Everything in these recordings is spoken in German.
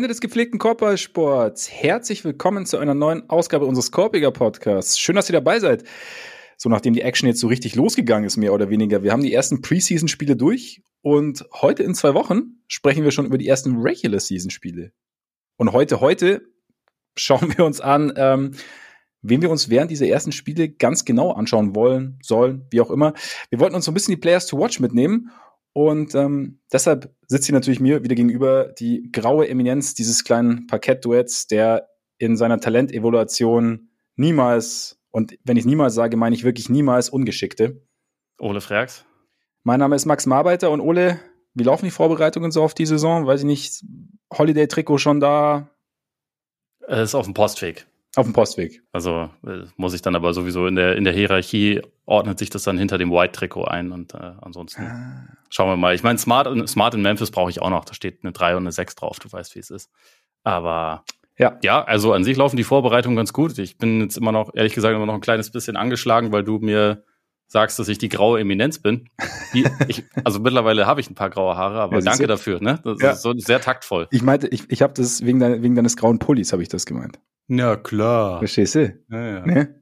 Freunde des gepflegten Korbballsports, herzlich willkommen zu einer neuen Ausgabe unseres Korbiger Podcasts. Schön, dass ihr dabei seid. So nachdem die Action jetzt so richtig losgegangen ist, mehr oder weniger. Wir haben die ersten Preseason-Spiele durch und heute in zwei Wochen sprechen wir schon über die ersten Regular-Season-Spiele. Und heute, heute schauen wir uns an, ähm, wen wir uns während dieser ersten Spiele ganz genau anschauen wollen, sollen, wie auch immer. Wir wollten uns so ein bisschen die Players to Watch mitnehmen und ähm, deshalb sitzt hier natürlich mir wieder gegenüber die graue Eminenz dieses kleinen Parkettduetts, der in seiner Talentevaluation niemals, und wenn ich niemals sage, meine ich wirklich niemals Ungeschickte. Ole Frags. Mein Name ist Max Marbeiter und Ole, wie laufen die Vorbereitungen so auf die Saison? Weiß ich nicht, Holiday-Trikot schon da? Es ist auf dem Postweg. Auf dem Postweg. Also äh, muss ich dann aber sowieso in der, in der Hierarchie ordnet sich das dann hinter dem White-Trikot ein und äh, ansonsten ah. schauen wir mal. Ich meine, Smart, Smart in Memphis brauche ich auch noch. Da steht eine 3 und eine 6 drauf, du weißt, wie es ist. Aber ja. ja, also an sich laufen die Vorbereitungen ganz gut. Ich bin jetzt immer noch, ehrlich gesagt, immer noch ein kleines bisschen angeschlagen, weil du mir sagst, dass ich die graue Eminenz bin. Die, ich, also mittlerweile habe ich ein paar graue Haare, aber ja, danke dafür. Ne? Das ja. ist so sehr taktvoll. Ich meinte, ich, ich habe das wegen, dein, wegen deines grauen Pullis habe ich das gemeint. Na klar. Verstehst du? Ja, ja. Ne?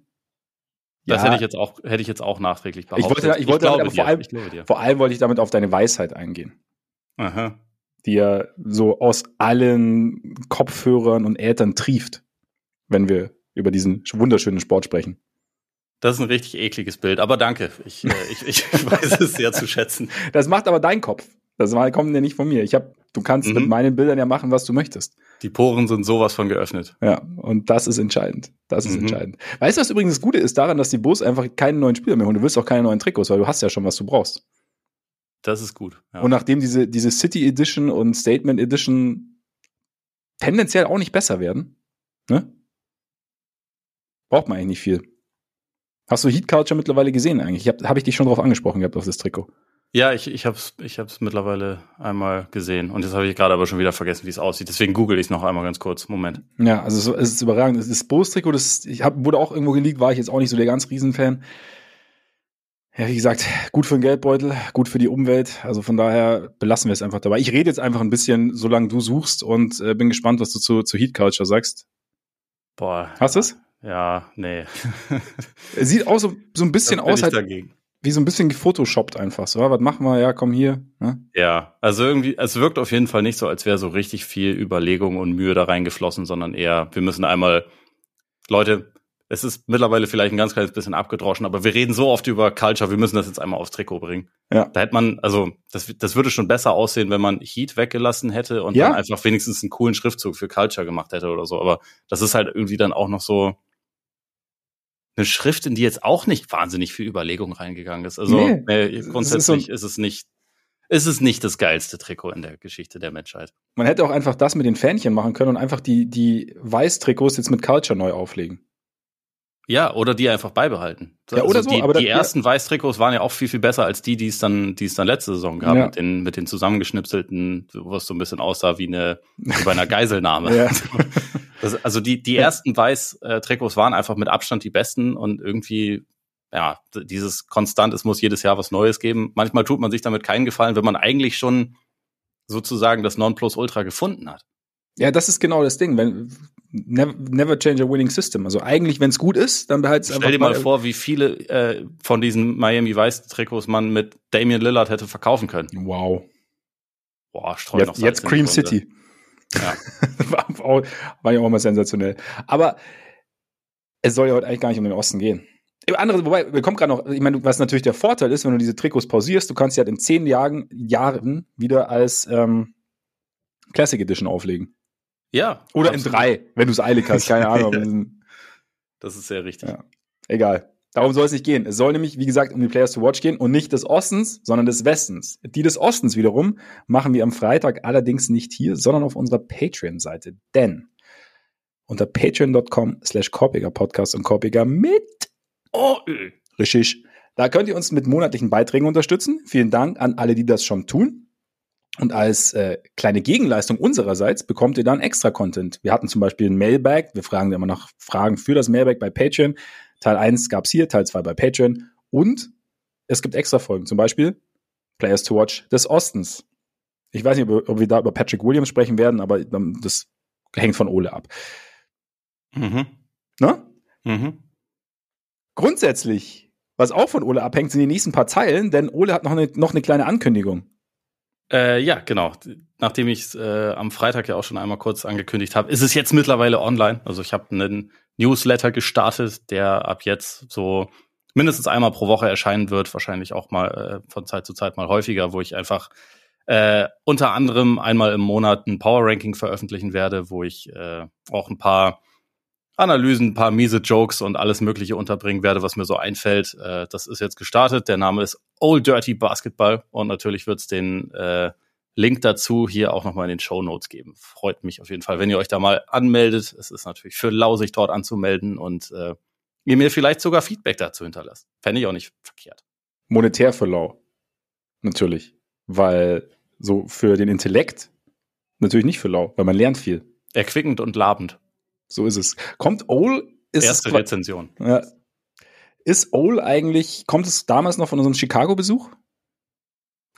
Das ja. hätte ich jetzt auch, hätte ich jetzt auch nachträglich behauptet. Ich wollte, ich wollte ich damit, vor, allem, vor allem wollte ich damit auf deine Weisheit eingehen. Aha. Die ja so aus allen Kopfhörern und Ätern trieft, wenn wir über diesen wunderschönen Sport sprechen. Das ist ein richtig ekliges Bild, aber danke. Ich, äh, ich, ich weiß es sehr zu schätzen. Das macht aber dein Kopf. Das kommt ja nicht von mir. Ich hab, du kannst mhm. mit meinen Bildern ja machen, was du möchtest. Die Poren sind sowas von geöffnet. Ja, und das ist entscheidend. Das ist mhm. entscheidend. Weißt du, was übrigens das Gute ist daran, dass die Bulls einfach keinen neuen Spieler mehr holen? Du willst auch keine neuen Trikots, weil du hast ja schon, was du brauchst. Das ist gut. Ja. Und nachdem diese, diese City Edition und Statement Edition tendenziell auch nicht besser werden, ne? Braucht man eigentlich nicht viel. Hast du Heat Culture mittlerweile gesehen eigentlich? Ich habe hab ich dich schon drauf angesprochen gehabt auf das Trikot. Ja, ich, ich habe es ich hab's mittlerweile einmal gesehen und jetzt habe ich gerade aber schon wieder vergessen, wie es aussieht. Deswegen google ich es noch einmal ganz kurz. Moment. Ja, also es ist überragend. Das Bose-Trikot, das ich hab, wurde auch irgendwo geleakt, war ich jetzt auch nicht so der ganz Riesenfan. Ja, wie gesagt, gut für den Geldbeutel, gut für die Umwelt. Also von daher belassen wir es einfach dabei. Ich rede jetzt einfach ein bisschen, solange du suchst und äh, bin gespannt, was du zu, zu Heat Culture sagst. Boah. Hast du es? Ja, nee. Sieht auch so, so ein bisschen aus, halt, dagegen wie so ein bisschen gefotoshoppt einfach. So, was machen wir? Ja, komm hier. Ne? Ja, also irgendwie, es wirkt auf jeden Fall nicht so, als wäre so richtig viel Überlegung und Mühe da reingeflossen, sondern eher, wir müssen einmal, Leute, es ist mittlerweile vielleicht ein ganz kleines bisschen abgedroschen, aber wir reden so oft über Culture, wir müssen das jetzt einmal aufs Trikot bringen. Ja. Da hätte man, also das, das würde schon besser aussehen, wenn man Heat weggelassen hätte und ja. dann einfach wenigstens einen coolen Schriftzug für Culture gemacht hätte oder so. Aber das ist halt irgendwie dann auch noch so, eine Schrift, in die jetzt auch nicht wahnsinnig viel Überlegung reingegangen ist. Also nee, äh, grundsätzlich ist, so ist, es nicht, ist es nicht das geilste Trikot in der Geschichte der Menschheit. Man hätte auch einfach das mit den Fähnchen machen können und einfach die, die Weiß-Trikots jetzt mit Culture neu auflegen. Ja, oder die einfach beibehalten. Ja, also oder so, die, aber die das, ersten ja. Weiß-Trikots waren ja auch viel, viel besser als die, die es dann, die es dann letzte Saison gab, ja. mit den, mit den zusammengeschnipselten, wo es so ein bisschen aussah wie eine, wie bei einer Geiselnahme. ja. Das, also die, die ersten Weiß-Trikots waren einfach mit Abstand die besten und irgendwie, ja, dieses konstant, es muss jedes Jahr was Neues geben. Manchmal tut man sich damit keinen Gefallen, wenn man eigentlich schon sozusagen das Nonplusultra gefunden hat. Ja, das ist genau das Ding. Wenn, never, never change a winning system. Also eigentlich, wenn es gut ist, dann behalt es einfach. Stell dir mal, mal vor, wie viele äh, von diesen Miami Vice Trikots man mit Damian Lillard hätte verkaufen können. Wow. Boah, streu jetzt, noch Jetzt Cream City. Ja. war, war ja auch mal sensationell. Aber es soll ja heute eigentlich gar nicht um den Osten gehen. Andere, wobei, wir kommen gerade noch, ich meine, was natürlich der Vorteil ist, wenn du diese Trikots pausierst, du kannst sie halt in zehn Jahren, Jahren wieder als ähm, Classic Edition auflegen. Ja. Oder absolut. in drei, wenn du es eilig hast, keine Ahnung. das ist sehr richtig. Ja. Egal. Darum soll es nicht gehen. Es soll nämlich, wie gesagt, um die Players to Watch gehen und nicht des Ostens, sondern des Westens. Die des Ostens wiederum machen wir am Freitag allerdings nicht hier, sondern auf unserer Patreon-Seite. Denn unter patreon.com slash Podcast und Korpiger mit oh, richtig. Da könnt ihr uns mit monatlichen Beiträgen unterstützen. Vielen Dank an alle, die das schon tun. Und als äh, kleine Gegenleistung unsererseits bekommt ihr dann extra Content. Wir hatten zum Beispiel ein Mailbag. Wir fragen immer nach Fragen für das Mailbag bei Patreon. Teil 1 gab's hier, Teil 2 bei Patreon. Und es gibt extra Folgen, zum Beispiel Players to Watch des Ostens. Ich weiß nicht, ob, ob wir da über Patrick Williams sprechen werden, aber das hängt von Ole ab. Mhm. Ne? Mhm. Grundsätzlich, was auch von Ole abhängt, sind die nächsten paar Zeilen, denn Ole hat noch eine, noch eine kleine Ankündigung. Äh, ja, genau. Nachdem ich es äh, am Freitag ja auch schon einmal kurz angekündigt habe, ist es jetzt mittlerweile online. Also ich habe einen Newsletter gestartet, der ab jetzt so mindestens einmal pro Woche erscheinen wird, wahrscheinlich auch mal äh, von Zeit zu Zeit mal häufiger, wo ich einfach äh, unter anderem einmal im Monat ein Power Ranking veröffentlichen werde, wo ich äh, auch ein paar Analysen, ein paar miese Jokes und alles Mögliche unterbringen werde, was mir so einfällt. Äh, das ist jetzt gestartet. Der Name ist Old Dirty Basketball und natürlich wird es den äh, Link dazu hier auch nochmal in den Show Notes geben. Freut mich auf jeden Fall, wenn ihr euch da mal anmeldet. Es ist natürlich für lausig dort anzumelden und äh, ihr mir vielleicht sogar Feedback dazu hinterlasst. Fände ich auch nicht verkehrt. Monetär für lau. Natürlich. Weil so für den Intellekt natürlich nicht für lau, weil man lernt viel. Erquickend und labend. So ist es. Kommt Ole? Ist Erste Rezension. Ja. Ist Ole eigentlich, kommt es damals noch von unserem Chicago-Besuch?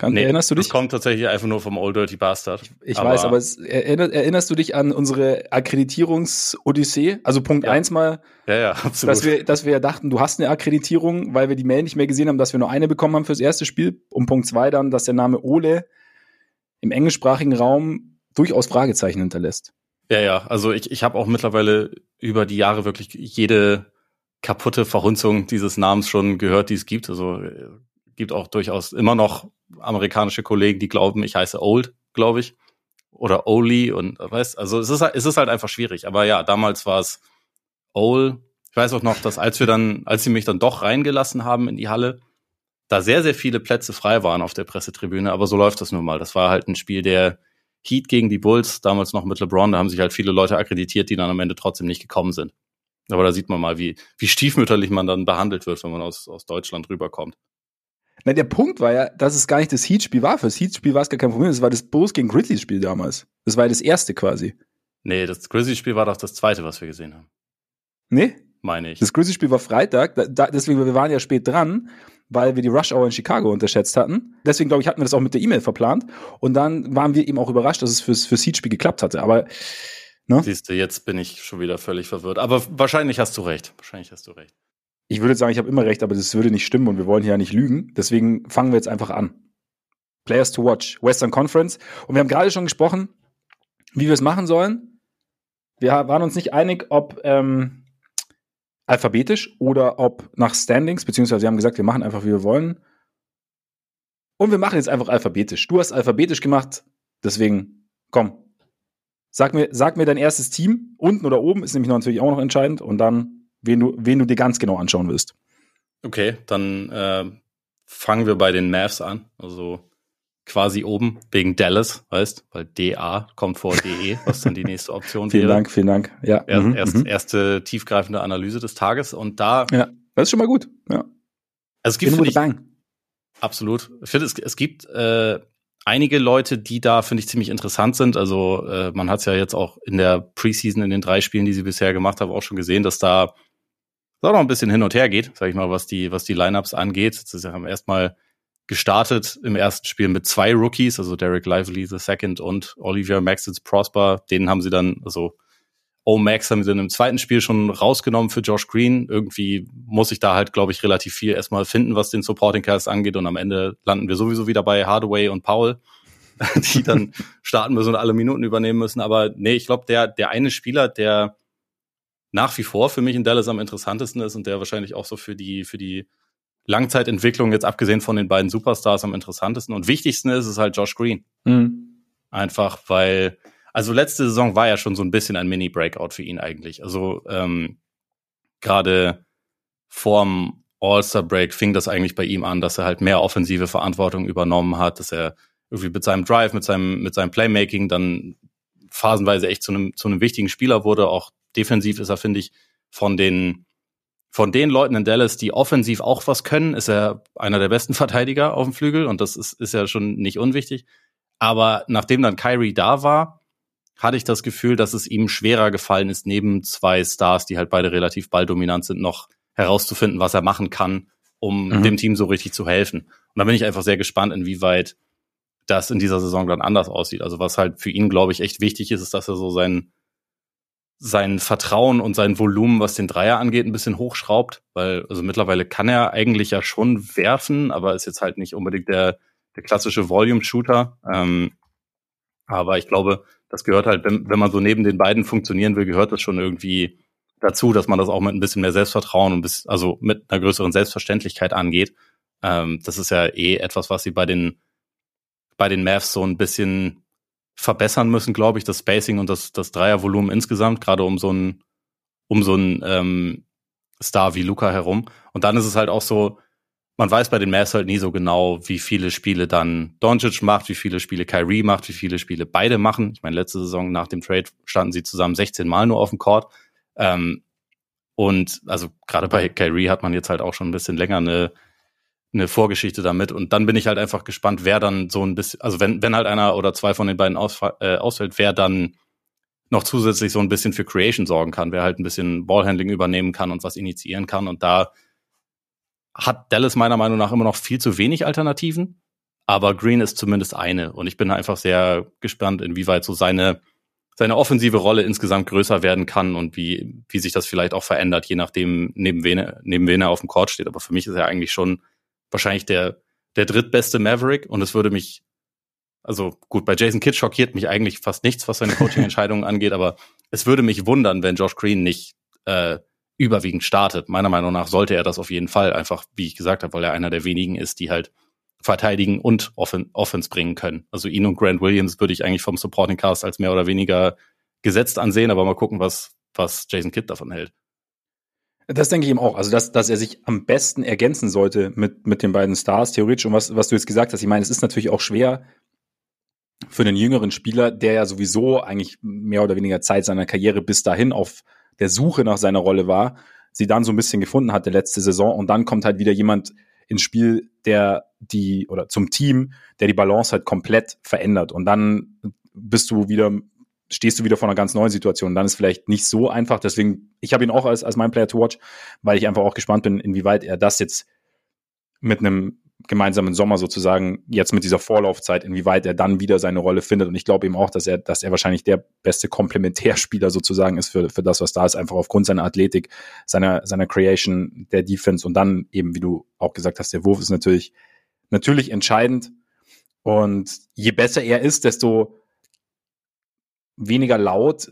Nee, erinnerst du dich? Das kommt tatsächlich einfach nur vom Old Dirty Bastard. Ich, ich aber weiß, aber es, erinnerst, erinnerst, du dich an unsere Akkreditierungs-Odyssee? Also Punkt ja. eins mal, ja, ja, absolut. Dass wir, dass wir dachten, du hast eine Akkreditierung, weil wir die Mail nicht mehr gesehen haben, dass wir nur eine bekommen haben fürs erste Spiel. Und Punkt zwei dann, dass der Name Ole im englischsprachigen Raum durchaus Fragezeichen hinterlässt. Ja, ja, also ich, ich habe auch mittlerweile über die Jahre wirklich jede kaputte Verhunzung dieses Namens schon gehört, die es gibt. Also äh, gibt auch durchaus immer noch amerikanische Kollegen, die glauben, ich heiße Old, glaube ich. Oder Oli und weißt, also es ist, es ist halt einfach schwierig. Aber ja, damals war es Ol. Ich weiß auch noch, dass als wir dann, als sie mich dann doch reingelassen haben in die Halle, da sehr, sehr viele Plätze frei waren auf der Pressetribüne. Aber so läuft das nun mal. Das war halt ein Spiel der Heat gegen die Bulls, damals noch mit LeBron, da haben sich halt viele Leute akkreditiert, die dann am Ende trotzdem nicht gekommen sind. Aber da sieht man mal, wie, wie stiefmütterlich man dann behandelt wird, wenn man aus, aus Deutschland rüberkommt. Na, der Punkt war ja, dass es gar nicht das Heat-Spiel war. Fürs Heat-Spiel war es gar kein Problem. Es war das Bulls gegen Grizzlies-Spiel damals. Das war ja das erste quasi. Nee, das Grizzlies-Spiel war doch das zweite, was wir gesehen haben. Nee? Meine ich. Das Grizzlies-Spiel war Freitag. Da, da, deswegen, wir waren ja spät dran weil wir die Rush Hour in Chicago unterschätzt hatten. Deswegen, glaube ich, hatten wir das auch mit der E-Mail verplant. Und dann waren wir eben auch überrascht, dass es fürs, fürs Heat-Spiel geklappt hatte. Aber ne? Siehst du, jetzt bin ich schon wieder völlig verwirrt. Aber wahrscheinlich hast du recht. Wahrscheinlich hast du recht. Ich würde sagen, ich habe immer recht, aber das würde nicht stimmen und wir wollen hier ja nicht lügen. Deswegen fangen wir jetzt einfach an. Players to watch, Western Conference. Und wir haben gerade schon gesprochen, wie wir es machen sollen. Wir waren uns nicht einig, ob ähm, alphabetisch oder ob nach Standings, beziehungsweise wir haben gesagt, wir machen einfach, wie wir wollen. Und wir machen jetzt einfach alphabetisch. Du hast alphabetisch gemacht, deswegen komm. Sag mir, sag mir dein erstes Team, unten oder oben, ist nämlich natürlich auch noch entscheidend, und dann, wen du, wen du dir ganz genau anschauen willst. Okay, dann äh, fangen wir bei den Mavs an. Also quasi oben wegen Dallas, weißt, weil DA kommt vor DE, was dann die nächste Option vielen wäre. Vielen Dank, vielen Dank. Ja. Erst, mhm, erst, mhm. erste tiefgreifende Analyse des Tages und da. Ja, das ist schon mal gut. Ja. Also es gibt ich, Bang. absolut. Ich finde es, es gibt äh, einige Leute, die da finde ich ziemlich interessant sind. Also äh, man hat es ja jetzt auch in der Preseason in den drei Spielen, die sie bisher gemacht haben, auch schon gesehen, dass da auch noch ein bisschen hin und her geht, sag ich mal, was die was die Lineups angeht. Jetzt ist ja erstmal gestartet im ersten Spiel mit zwei Rookies, also Derek Lively the Second und Olivier Maxence Prosper. Den haben sie dann, also O-Max haben sie dann im zweiten Spiel schon rausgenommen für Josh Green. Irgendwie muss ich da halt, glaube ich, relativ viel erstmal finden, was den Supporting Cast angeht. Und am Ende landen wir sowieso wieder bei Hardaway und Paul, die dann starten müssen und alle Minuten übernehmen müssen. Aber nee, ich glaube, der, der eine Spieler, der nach wie vor für mich in Dallas am interessantesten ist und der wahrscheinlich auch so für die, für die Langzeitentwicklung jetzt abgesehen von den beiden Superstars am interessantesten und wichtigsten ist, ist halt Josh Green. Mhm. Einfach weil, also letzte Saison war ja schon so ein bisschen ein Mini-Breakout für ihn eigentlich. Also ähm, gerade vorm All-Star-Break fing das eigentlich bei ihm an, dass er halt mehr offensive Verantwortung übernommen hat, dass er irgendwie mit seinem Drive, mit seinem, mit seinem Playmaking dann phasenweise echt zu einem, zu einem wichtigen Spieler wurde. Auch defensiv ist er, finde ich, von den von den Leuten in Dallas, die offensiv auch was können, ist er einer der besten Verteidiger auf dem Flügel und das ist, ist ja schon nicht unwichtig. Aber nachdem dann Kyrie da war, hatte ich das Gefühl, dass es ihm schwerer gefallen ist, neben zwei Stars, die halt beide relativ balldominant sind, noch herauszufinden, was er machen kann, um mhm. dem Team so richtig zu helfen. Und da bin ich einfach sehr gespannt, inwieweit das in dieser Saison dann anders aussieht. Also was halt für ihn, glaube ich, echt wichtig ist, ist, dass er so sein, sein Vertrauen und sein Volumen, was den Dreier angeht, ein bisschen hochschraubt, weil also mittlerweile kann er eigentlich ja schon werfen, aber ist jetzt halt nicht unbedingt der, der klassische Volume-Shooter. Ähm, aber ich glaube, das gehört halt, wenn, wenn man so neben den beiden funktionieren will, gehört das schon irgendwie dazu, dass man das auch mit ein bisschen mehr Selbstvertrauen und bis, also mit einer größeren Selbstverständlichkeit angeht. Ähm, das ist ja eh etwas, was sie bei den bei den Mavs so ein bisschen verbessern müssen, glaube ich, das Spacing und das, das Dreiervolumen insgesamt, gerade um so ein, um so ähm, Star wie Luca herum. Und dann ist es halt auch so, man weiß bei den Mavs halt nie so genau, wie viele Spiele dann Doncic macht, wie viele Spiele Kyrie macht, wie viele Spiele beide machen. Ich meine, letzte Saison nach dem Trade standen sie zusammen 16 Mal nur auf dem Court. Ähm, und also gerade bei Kyrie hat man jetzt halt auch schon ein bisschen länger eine eine Vorgeschichte damit. Und dann bin ich halt einfach gespannt, wer dann so ein bisschen, also wenn, wenn halt einer oder zwei von den beiden ausfall, äh, ausfällt, wer dann noch zusätzlich so ein bisschen für Creation sorgen kann, wer halt ein bisschen Ballhandling übernehmen kann und was initiieren kann. Und da hat Dallas meiner Meinung nach immer noch viel zu wenig Alternativen. Aber Green ist zumindest eine. Und ich bin einfach sehr gespannt, inwieweit so seine, seine offensive Rolle insgesamt größer werden kann und wie, wie sich das vielleicht auch verändert, je nachdem, neben wen, neben wen er auf dem Court steht. Aber für mich ist er eigentlich schon wahrscheinlich der, der drittbeste Maverick und es würde mich, also gut, bei Jason Kidd schockiert mich eigentlich fast nichts, was seine Coaching-Entscheidungen angeht, aber es würde mich wundern, wenn Josh Green nicht äh, überwiegend startet. Meiner Meinung nach sollte er das auf jeden Fall, einfach wie ich gesagt habe, weil er einer der wenigen ist, die halt verteidigen und Offen Offense bringen können. Also ihn und Grant Williams würde ich eigentlich vom Supporting Cast als mehr oder weniger gesetzt ansehen, aber mal gucken, was, was Jason Kidd davon hält. Das denke ich ihm auch. Also, dass, dass er sich am besten ergänzen sollte mit, mit den beiden Stars, theoretisch. Und was, was du jetzt gesagt hast, ich meine, es ist natürlich auch schwer für einen jüngeren Spieler, der ja sowieso eigentlich mehr oder weniger Zeit seiner Karriere bis dahin auf der Suche nach seiner Rolle war, sie dann so ein bisschen gefunden hatte letzte Saison. Und dann kommt halt wieder jemand ins Spiel, der die, oder zum Team, der die Balance halt komplett verändert. Und dann bist du wieder stehst du wieder vor einer ganz neuen Situation. Dann ist vielleicht nicht so einfach. Deswegen, ich habe ihn auch als, als mein Player to watch, weil ich einfach auch gespannt bin, inwieweit er das jetzt mit einem gemeinsamen Sommer sozusagen jetzt mit dieser Vorlaufzeit, inwieweit er dann wieder seine Rolle findet. Und ich glaube eben auch, dass er, dass er wahrscheinlich der beste Komplementärspieler sozusagen ist für, für das, was da ist, einfach aufgrund seiner Athletik, seiner, seiner Creation, der Defense und dann eben, wie du auch gesagt hast, der Wurf ist natürlich, natürlich entscheidend. Und je besser er ist, desto weniger laut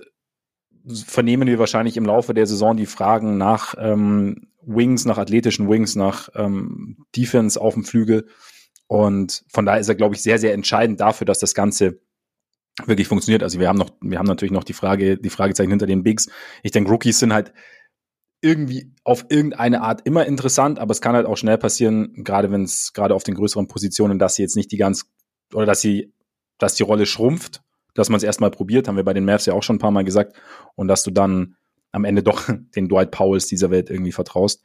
vernehmen wir wahrscheinlich im Laufe der Saison die Fragen nach ähm, Wings, nach athletischen Wings, nach ähm, Defense auf dem Flügel. Und von daher ist er, glaube ich, sehr, sehr entscheidend dafür, dass das Ganze wirklich funktioniert. Also wir haben noch, wir haben natürlich noch die Frage, die Fragezeichen hinter den Bigs. Ich denke, Rookies sind halt irgendwie auf irgendeine Art immer interessant, aber es kann halt auch schnell passieren, gerade wenn es gerade auf den größeren Positionen, dass sie jetzt nicht die ganz oder dass sie, dass die Rolle schrumpft dass man es erstmal probiert, haben wir bei den Mavs ja auch schon ein paar Mal gesagt, und dass du dann am Ende doch den Dwight Powells dieser Welt irgendwie vertraust.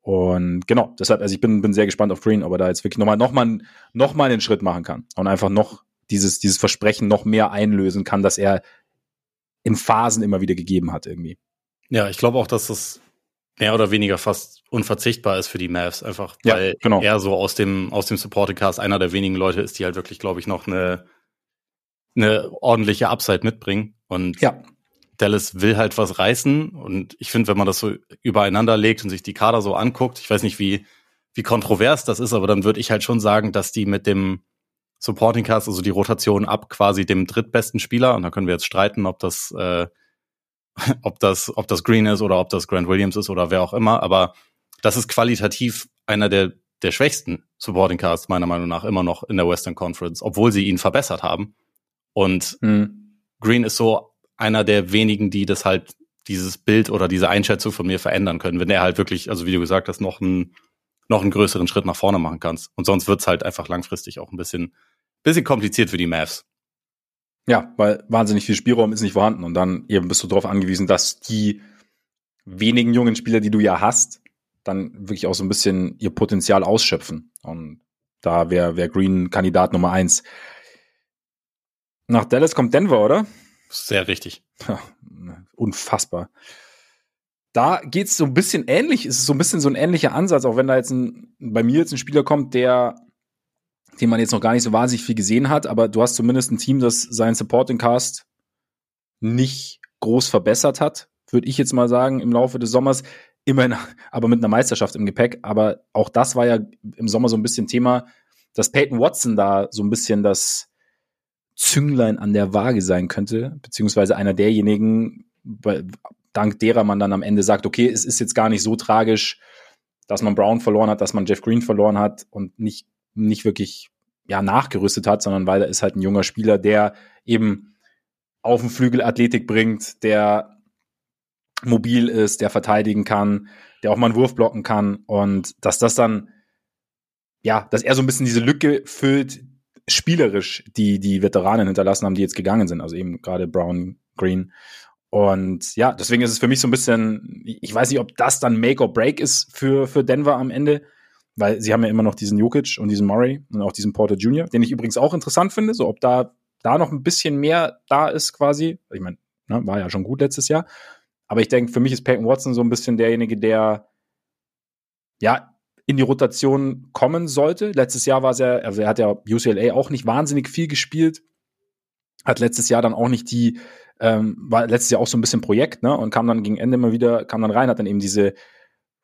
Und genau, deshalb, also ich bin, bin sehr gespannt auf Green, ob er da jetzt wirklich nochmal noch mal, noch mal einen Schritt machen kann und einfach noch dieses, dieses Versprechen noch mehr einlösen kann, dass er in Phasen immer wieder gegeben hat irgendwie. Ja, ich glaube auch, dass das mehr oder weniger fast unverzichtbar ist für die Mavs, einfach weil ja, genau. er so aus dem, aus dem Supporting Cast einer der wenigen Leute ist, die halt wirklich, glaube ich, noch eine, eine ordentliche Upside mitbringen. Und ja. Dallas will halt was reißen. Und ich finde, wenn man das so übereinander legt und sich die Kader so anguckt, ich weiß nicht, wie, wie kontrovers das ist, aber dann würde ich halt schon sagen, dass die mit dem Supporting Cast, also die Rotation ab quasi dem drittbesten Spieler, und da können wir jetzt streiten, ob das, äh, ob das, ob das Green ist oder ob das Grant Williams ist oder wer auch immer, aber das ist qualitativ einer der, der schwächsten Supporting Casts meiner Meinung nach immer noch in der Western Conference, obwohl sie ihn verbessert haben. Und mhm. Green ist so einer der wenigen, die das halt dieses Bild oder diese Einschätzung von mir verändern können, wenn er halt wirklich, also wie du gesagt hast, noch einen, noch einen größeren Schritt nach vorne machen kannst. Und sonst wird's halt einfach langfristig auch ein bisschen, bisschen kompliziert für die Mavs. Ja, weil wahnsinnig viel Spielraum ist nicht vorhanden und dann eben bist du darauf angewiesen, dass die wenigen jungen Spieler, die du ja hast, dann wirklich auch so ein bisschen ihr Potenzial ausschöpfen. Und da wäre wär Green Kandidat Nummer eins. Nach Dallas kommt Denver, oder? Sehr richtig. Unfassbar. Da geht's so ein bisschen ähnlich, ist so ein bisschen so ein ähnlicher Ansatz, auch wenn da jetzt ein, bei mir jetzt ein Spieler kommt, der den man jetzt noch gar nicht so wahnsinnig viel gesehen hat, aber du hast zumindest ein Team, das seinen Supporting Cast nicht groß verbessert hat, würde ich jetzt mal sagen, im Laufe des Sommers. Immerhin, aber mit einer Meisterschaft im Gepäck. Aber auch das war ja im Sommer so ein bisschen Thema, dass Peyton Watson da so ein bisschen das Zünglein an der Waage sein könnte, beziehungsweise einer derjenigen, dank derer man dann am Ende sagt, okay, es ist jetzt gar nicht so tragisch, dass man Brown verloren hat, dass man Jeff Green verloren hat und nicht, nicht wirklich ja, nachgerüstet hat, sondern weil er ist halt ein junger Spieler, der eben auf dem Flügel Athletik bringt, der mobil ist, der verteidigen kann, der auch mal einen Wurf blocken kann und dass das dann, ja, dass er so ein bisschen diese Lücke füllt, spielerisch, die die Veteranen hinterlassen haben, die jetzt gegangen sind, also eben gerade Brown, Green. Und ja, deswegen ist es für mich so ein bisschen, ich weiß nicht, ob das dann Make or Break ist für, für Denver am Ende, weil sie haben ja immer noch diesen Jokic und diesen Murray und auch diesen Porter Jr., den ich übrigens auch interessant finde, so ob da, da noch ein bisschen mehr da ist quasi. Ich meine, ne, war ja schon gut letztes Jahr. Aber ich denke, für mich ist Peyton Watson so ein bisschen derjenige, der ja in die Rotation kommen sollte. Letztes Jahr war es ja, also er hat ja UCLA auch nicht wahnsinnig viel gespielt, hat letztes Jahr dann auch nicht die, ähm, war letztes Jahr auch so ein bisschen Projekt, ne? Und kam dann gegen Ende immer wieder, kam dann rein, hat dann eben diese,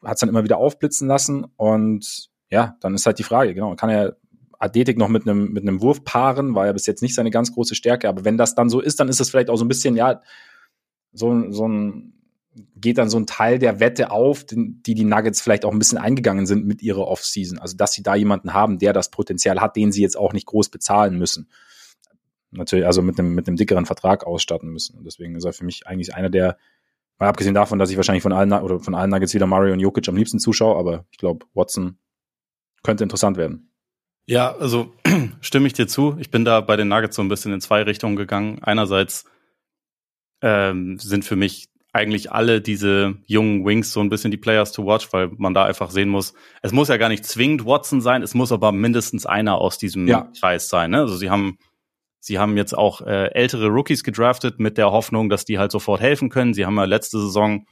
hat es dann immer wieder aufblitzen lassen und ja, dann ist halt die Frage, genau, kann er Athletik noch mit einem mit einem Wurf paaren, war ja bis jetzt nicht seine ganz große Stärke, aber wenn das dann so ist, dann ist das vielleicht auch so ein bisschen, ja, so, so ein geht dann so ein Teil der Wette auf, die die Nuggets vielleicht auch ein bisschen eingegangen sind mit ihrer Offseason. Also, dass sie da jemanden haben, der das Potenzial hat, den sie jetzt auch nicht groß bezahlen müssen. Natürlich, also mit einem, mit einem dickeren Vertrag ausstatten müssen. Und deswegen ist er für mich eigentlich einer der, mal abgesehen davon, dass ich wahrscheinlich von allen, oder von allen Nuggets wieder Mario und Jokic am liebsten zuschaue, aber ich glaube, Watson könnte interessant werden. Ja, also stimme ich dir zu. Ich bin da bei den Nuggets so ein bisschen in zwei Richtungen gegangen. Einerseits ähm, sind für mich eigentlich alle diese jungen Wings so ein bisschen die Players to watch, weil man da einfach sehen muss, es muss ja gar nicht zwingend Watson sein, es muss aber mindestens einer aus diesem ja. Kreis sein. Ne? Also sie haben, sie haben jetzt auch äh, ältere Rookies gedraftet mit der Hoffnung, dass die halt sofort helfen können. Sie haben ja letzte Saison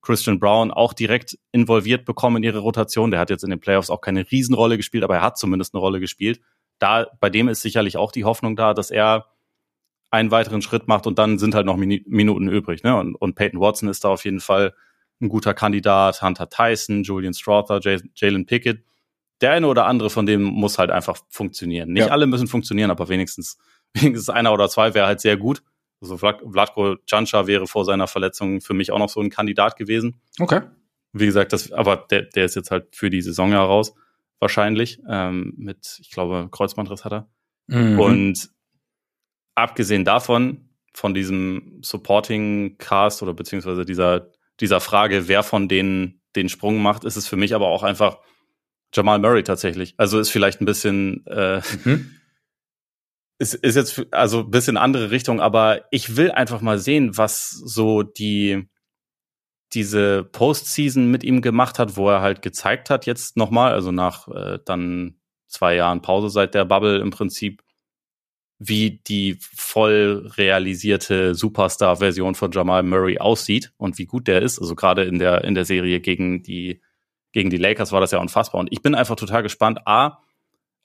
Christian Brown auch direkt involviert bekommen in ihre Rotation. Der hat jetzt in den Playoffs auch keine Riesenrolle gespielt, aber er hat zumindest eine Rolle gespielt. Da, bei dem ist sicherlich auch die Hoffnung da, dass er einen weiteren Schritt macht und dann sind halt noch Min Minuten übrig. Ne? Und, und Peyton Watson ist da auf jeden Fall ein guter Kandidat. Hunter Tyson, Julian Strother, Jalen Pickett. Der eine oder andere von dem muss halt einfach funktionieren. Nicht ja. alle müssen funktionieren, aber wenigstens, wenigstens einer oder zwei wäre halt sehr gut. Also Vladko Jancha wäre vor seiner Verletzung für mich auch noch so ein Kandidat gewesen. Okay. Wie gesagt, das, aber der, der ist jetzt halt für die Saison heraus wahrscheinlich. Ähm, mit, ich glaube, Kreuzbandriss hat er. Mhm. Und abgesehen davon, von diesem Supporting Cast oder beziehungsweise dieser, dieser Frage, wer von denen den Sprung macht, ist es für mich aber auch einfach Jamal Murray tatsächlich. Also ist vielleicht ein bisschen, äh, mhm. ist, ist jetzt also ein bisschen andere Richtung, aber ich will einfach mal sehen, was so die diese Postseason mit ihm gemacht hat, wo er halt gezeigt hat, jetzt nochmal, also nach äh, dann zwei Jahren Pause seit der Bubble im Prinzip, wie die voll realisierte Superstar-Version von Jamal Murray aussieht und wie gut der ist. Also gerade in der, in der Serie gegen die, gegen die Lakers war das ja unfassbar. Und ich bin einfach total gespannt, A,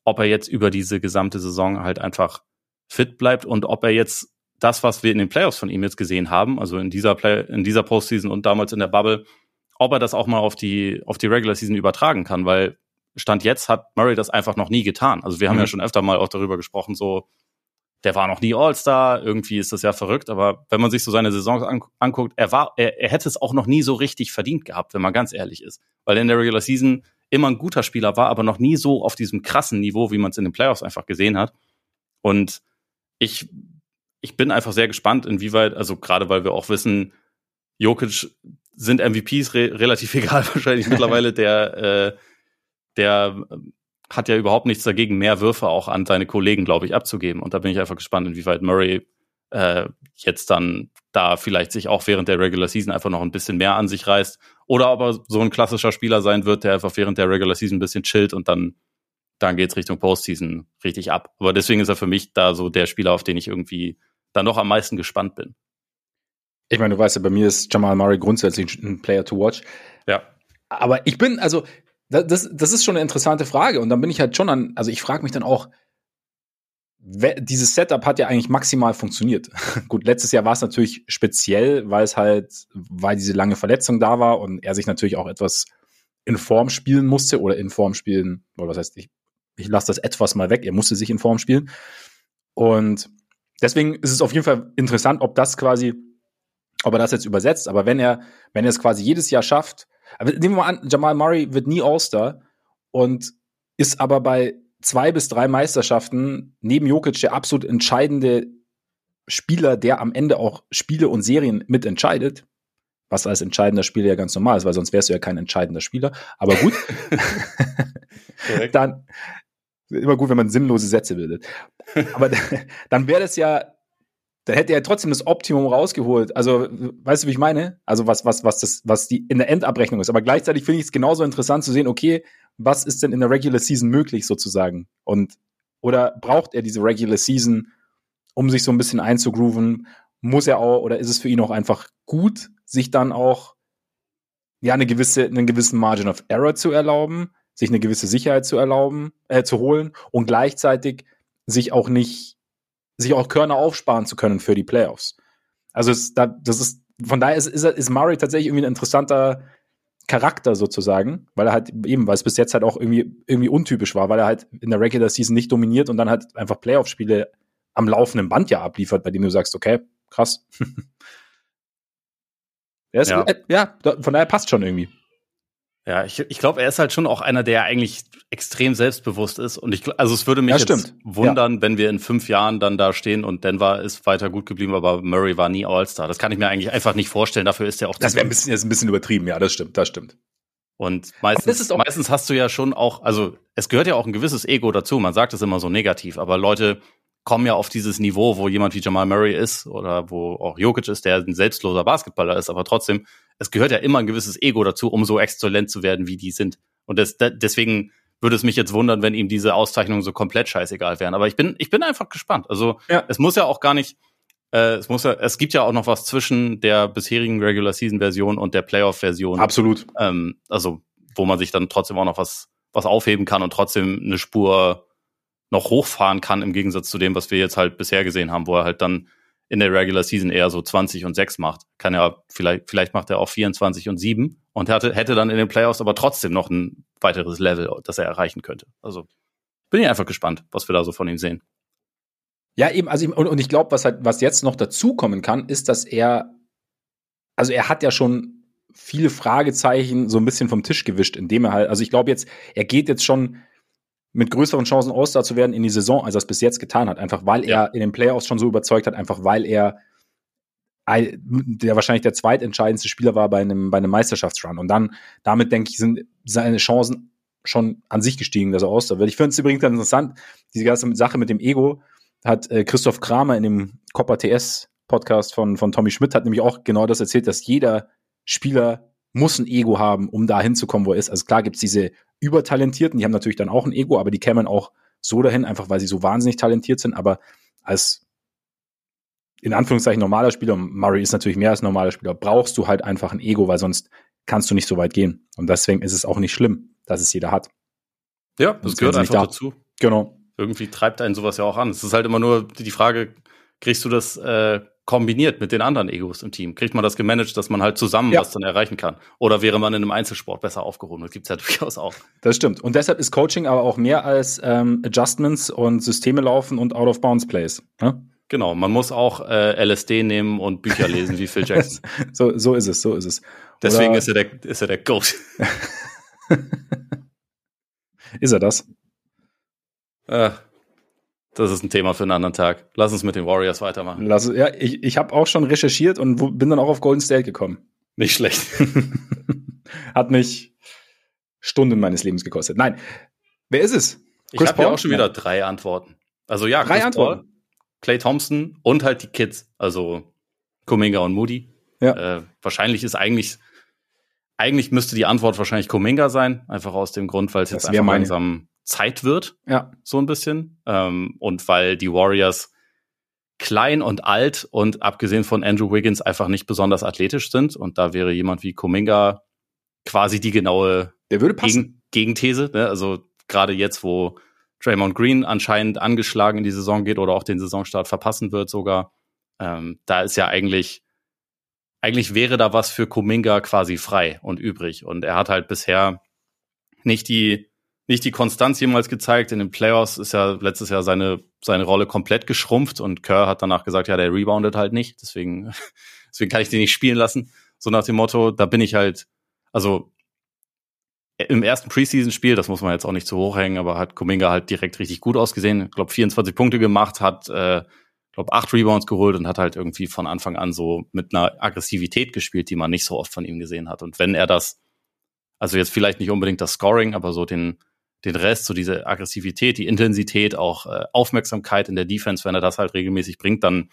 ob er jetzt über diese gesamte Saison halt einfach fit bleibt und ob er jetzt das, was wir in den Playoffs von ihm jetzt gesehen haben, also in dieser Play in dieser Postseason und damals in der Bubble, ob er das auch mal auf die, auf die Regular Season übertragen kann, weil Stand jetzt hat Murray das einfach noch nie getan. Also wir haben mhm. ja schon öfter mal auch darüber gesprochen, so, der war noch nie All-Star, irgendwie ist das ja verrückt, aber wenn man sich so seine Saisons an, anguckt, er war, er, er hätte es auch noch nie so richtig verdient gehabt, wenn man ganz ehrlich ist. Weil er in der Regular Season immer ein guter Spieler war, aber noch nie so auf diesem krassen Niveau, wie man es in den Playoffs einfach gesehen hat. Und ich, ich bin einfach sehr gespannt, inwieweit, also gerade weil wir auch wissen, Jokic sind MVPs re relativ egal wahrscheinlich mittlerweile, der, äh, der hat ja überhaupt nichts dagegen, mehr Würfe auch an seine Kollegen, glaube ich, abzugeben. Und da bin ich einfach gespannt, inwieweit Murray äh, jetzt dann da vielleicht sich auch während der Regular Season einfach noch ein bisschen mehr an sich reißt. Oder aber so ein klassischer Spieler sein wird, der einfach während der Regular Season ein bisschen chillt und dann, dann geht's Richtung Postseason richtig ab. Aber deswegen ist er für mich da so der Spieler, auf den ich irgendwie dann doch am meisten gespannt bin. Ich meine, du weißt ja, bei mir ist Jamal Murray grundsätzlich ein Player to watch. Ja. Aber ich bin, also das, das ist schon eine interessante Frage. Und dann bin ich halt schon an, also ich frage mich dann auch, dieses Setup hat ja eigentlich maximal funktioniert. Gut, letztes Jahr war es natürlich speziell, weil es halt, weil diese lange Verletzung da war und er sich natürlich auch etwas in Form spielen musste oder in Form spielen, oder was heißt, ich, ich lasse das etwas mal weg, er musste sich in Form spielen. Und deswegen ist es auf jeden Fall interessant, ob das quasi, ob er das jetzt übersetzt, aber wenn er, wenn er es quasi jedes Jahr schafft, nehmen wir mal an, Jamal Murray wird nie All-Star und ist aber bei zwei bis drei Meisterschaften neben Jokic der absolut entscheidende Spieler, der am Ende auch Spiele und Serien mitentscheidet. Was als entscheidender Spieler ja ganz normal ist, weil sonst wärst du ja kein entscheidender Spieler. Aber gut. dann immer gut, wenn man sinnlose Sätze bildet. Aber dann wäre das ja, dann hätte er trotzdem das Optimum rausgeholt. Also, weißt du, wie ich meine? Also, was, was, was das, was die in der Endabrechnung ist. Aber gleichzeitig finde ich es genauso interessant zu sehen, okay, was ist denn in der Regular Season möglich sozusagen? Und oder braucht er diese Regular Season, um sich so ein bisschen einzugrooven? Muss er auch, oder ist es für ihn auch einfach gut, sich dann auch ja eine gewisse, einen gewissen Margin of Error zu erlauben, sich eine gewisse Sicherheit zu erlauben, äh, zu holen und gleichzeitig sich auch nicht, sich auch Körner aufsparen zu können für die Playoffs. Also es, das ist, von daher ist, ist, ist Murray tatsächlich irgendwie ein interessanter Charakter sozusagen, weil er halt eben, weil es bis jetzt halt auch irgendwie, irgendwie untypisch war, weil er halt in der Regular Season nicht dominiert und dann halt einfach Playoff-Spiele am laufenden Band ja abliefert, bei denen du sagst, okay, krass. ist, ja. Äh, ja, von daher passt schon irgendwie. Ja, ich, ich glaube, er ist halt schon auch einer, der eigentlich extrem selbstbewusst ist. Und ich, also es würde mich ja, jetzt wundern, ja. wenn wir in fünf Jahren dann da stehen und Denver ist weiter gut geblieben, aber Murray war nie All-Star. Das kann ich mir eigentlich einfach nicht vorstellen. Dafür ist er auch. Das wäre ein bisschen, ist ein bisschen übertrieben. Ja, das stimmt, das stimmt. Und meistens, meistens hast du ja schon auch, also es gehört ja auch ein gewisses Ego dazu. Man sagt es immer so negativ, aber Leute kommen ja auf dieses Niveau, wo jemand wie Jamal Murray ist oder wo auch Jokic ist, der ein selbstloser Basketballer ist, aber trotzdem, es gehört ja immer ein gewisses Ego dazu, um so exzellent zu werden, wie die sind. Und das, deswegen würde es mich jetzt wundern, wenn ihm diese Auszeichnungen so komplett scheißegal wären. Aber ich bin, ich bin einfach gespannt. Also ja. es muss ja auch gar nicht, äh, es muss ja, es gibt ja auch noch was zwischen der bisherigen Regular Season Version und der Playoff Version. Absolut. Ähm, also wo man sich dann trotzdem auch noch was, was aufheben kann und trotzdem eine Spur noch hochfahren kann im Gegensatz zu dem, was wir jetzt halt bisher gesehen haben, wo er halt dann in der Regular Season eher so 20 und 6 macht. Kann ja, vielleicht, vielleicht macht er auch 24 und 7 und hatte, hätte dann in den Playoffs aber trotzdem noch ein weiteres Level, das er erreichen könnte. Also bin ich einfach gespannt, was wir da so von ihm sehen. Ja, eben, also und, und ich glaube, was halt, was jetzt noch dazukommen kann, ist, dass er, also er hat ja schon viele Fragezeichen so ein bisschen vom Tisch gewischt, indem er halt, also ich glaube jetzt, er geht jetzt schon mit größeren Chancen All-Star zu werden in die Saison, als er es bis jetzt getan hat. Einfach weil ja. er in den Playoffs schon so überzeugt hat, einfach weil er der wahrscheinlich der zweitentscheidendste Spieler war bei einem, bei einem Meisterschaftsrun. Und dann, damit denke ich, sind seine Chancen schon an sich gestiegen, dass er All-Star wird. Ich finde es übrigens ganz interessant, diese ganze Sache mit dem Ego hat äh, Christoph Kramer in dem Copper TS Podcast von, von Tommy Schmidt hat nämlich auch genau das erzählt, dass jeder Spieler muss ein Ego haben, um da hinzukommen, wo er ist. Also klar gibt's diese Übertalentierten, die haben natürlich dann auch ein Ego, aber die kämen auch so dahin, einfach weil sie so wahnsinnig talentiert sind. Aber als in Anführungszeichen normaler Spieler, Murray ist natürlich mehr als normaler Spieler, brauchst du halt einfach ein Ego, weil sonst kannst du nicht so weit gehen. Und deswegen ist es auch nicht schlimm, dass es jeder hat. Ja, das gehört einfach da. dazu. Genau. Irgendwie treibt einen sowas ja auch an. Es ist halt immer nur die Frage, kriegst du das äh, kombiniert mit den anderen Egos im Team? Kriegt man das gemanagt, dass man halt zusammen ja. was dann erreichen kann? Oder wäre man in einem Einzelsport besser aufgehoben? Das gibt's ja durchaus auch. Das stimmt. Und deshalb ist Coaching aber auch mehr als ähm, Adjustments und Systeme laufen und Out-of-Bounds-Plays. Ne? Genau, man muss auch äh, LSD nehmen und Bücher lesen wie Phil Jackson. so, so ist es, so ist es. Deswegen ist er der, ist er der Goat. ist er das? Äh, das ist ein Thema für einen anderen Tag. Lass uns mit den Warriors weitermachen. Lass, ja, ich, ich habe auch schon recherchiert und bin dann auch auf Golden State gekommen. Nicht schlecht. Hat mich Stunden meines Lebens gekostet. Nein. Wer ist es? Chris ich habe ja auch schon wieder ja. drei Antworten. Also ja, drei Chris Antworten. Paul, Clay Thompson und halt die Kids. Also Kuminga und Moody. Ja. Äh, wahrscheinlich ist eigentlich, eigentlich müsste die Antwort wahrscheinlich Kuminga sein. Einfach aus dem Grund, weil es jetzt einfach langsam Zeit wird. Ja. So ein bisschen. Ähm, und weil die Warriors klein und alt und abgesehen von Andrew Wiggins einfach nicht besonders athletisch sind. Und da wäre jemand wie Kuminga quasi die genaue Der würde passen. Gegen Gegenthese. Ne? Also gerade jetzt, wo Draymond Green anscheinend angeschlagen in die Saison geht oder auch den Saisonstart verpassen wird sogar. Ähm, da ist ja eigentlich, eigentlich wäre da was für Kuminga quasi frei und übrig. Und er hat halt bisher nicht die, nicht die Konstanz jemals gezeigt. In den Playoffs ist ja letztes Jahr seine, seine Rolle komplett geschrumpft und Kerr hat danach gesagt, ja, der reboundet halt nicht. Deswegen, deswegen kann ich den nicht spielen lassen. So nach dem Motto, da bin ich halt, also im ersten Preseason-Spiel, das muss man jetzt auch nicht zu hoch hängen, aber hat Kuminga halt direkt richtig gut ausgesehen. Ich glaube, 24 Punkte gemacht, hat, äh, glaube acht Rebounds geholt und hat halt irgendwie von Anfang an so mit einer Aggressivität gespielt, die man nicht so oft von ihm gesehen hat. Und wenn er das, also jetzt vielleicht nicht unbedingt das Scoring, aber so den, den Rest, so diese Aggressivität, die Intensität, auch äh, Aufmerksamkeit in der Defense, wenn er das halt regelmäßig bringt, dann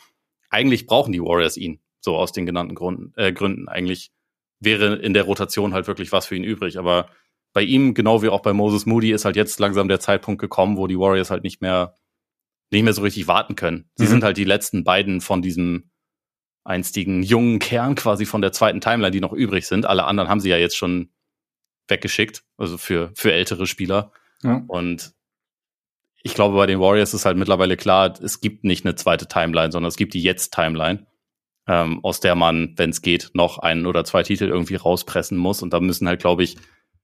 eigentlich brauchen die Warriors ihn. So aus den genannten Gründen. Äh, Gründen. Eigentlich wäre in der Rotation halt wirklich was für ihn übrig. Aber bei ihm, genau wie auch bei Moses Moody, ist halt jetzt langsam der Zeitpunkt gekommen, wo die Warriors halt nicht mehr, nicht mehr so richtig warten können. Sie mhm. sind halt die letzten beiden von diesem einstigen jungen Kern quasi von der zweiten Timeline, die noch übrig sind. Alle anderen haben sie ja jetzt schon weggeschickt, also für, für ältere Spieler. Ja. Und ich glaube, bei den Warriors ist halt mittlerweile klar, es gibt nicht eine zweite Timeline, sondern es gibt die Jetzt-Timeline, ähm, aus der man, wenn es geht, noch einen oder zwei Titel irgendwie rauspressen muss. Und da müssen halt, glaube ich,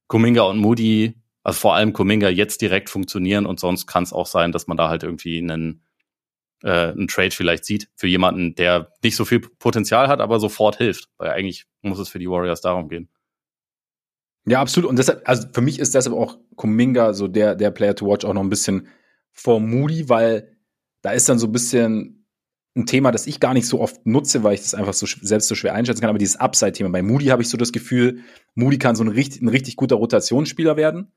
Kuminga und Moody, also vor allem Kuminga jetzt direkt funktionieren und sonst kann es auch sein, dass man da halt irgendwie einen, äh, einen Trade vielleicht sieht für jemanden, der nicht so viel Potenzial hat, aber sofort hilft. Weil eigentlich muss es für die Warriors darum gehen. Ja, absolut. Und deshalb, also für mich ist deshalb auch Kuminga so der, der Player to watch auch noch ein bisschen vor Moody, weil da ist dann so ein bisschen ein Thema, das ich gar nicht so oft nutze, weil ich das einfach so selbst so schwer einschätzen kann, aber dieses Upside-Thema. Bei Moody habe ich so das Gefühl, Moody kann so ein richtig, ein richtig guter Rotationsspieler werden.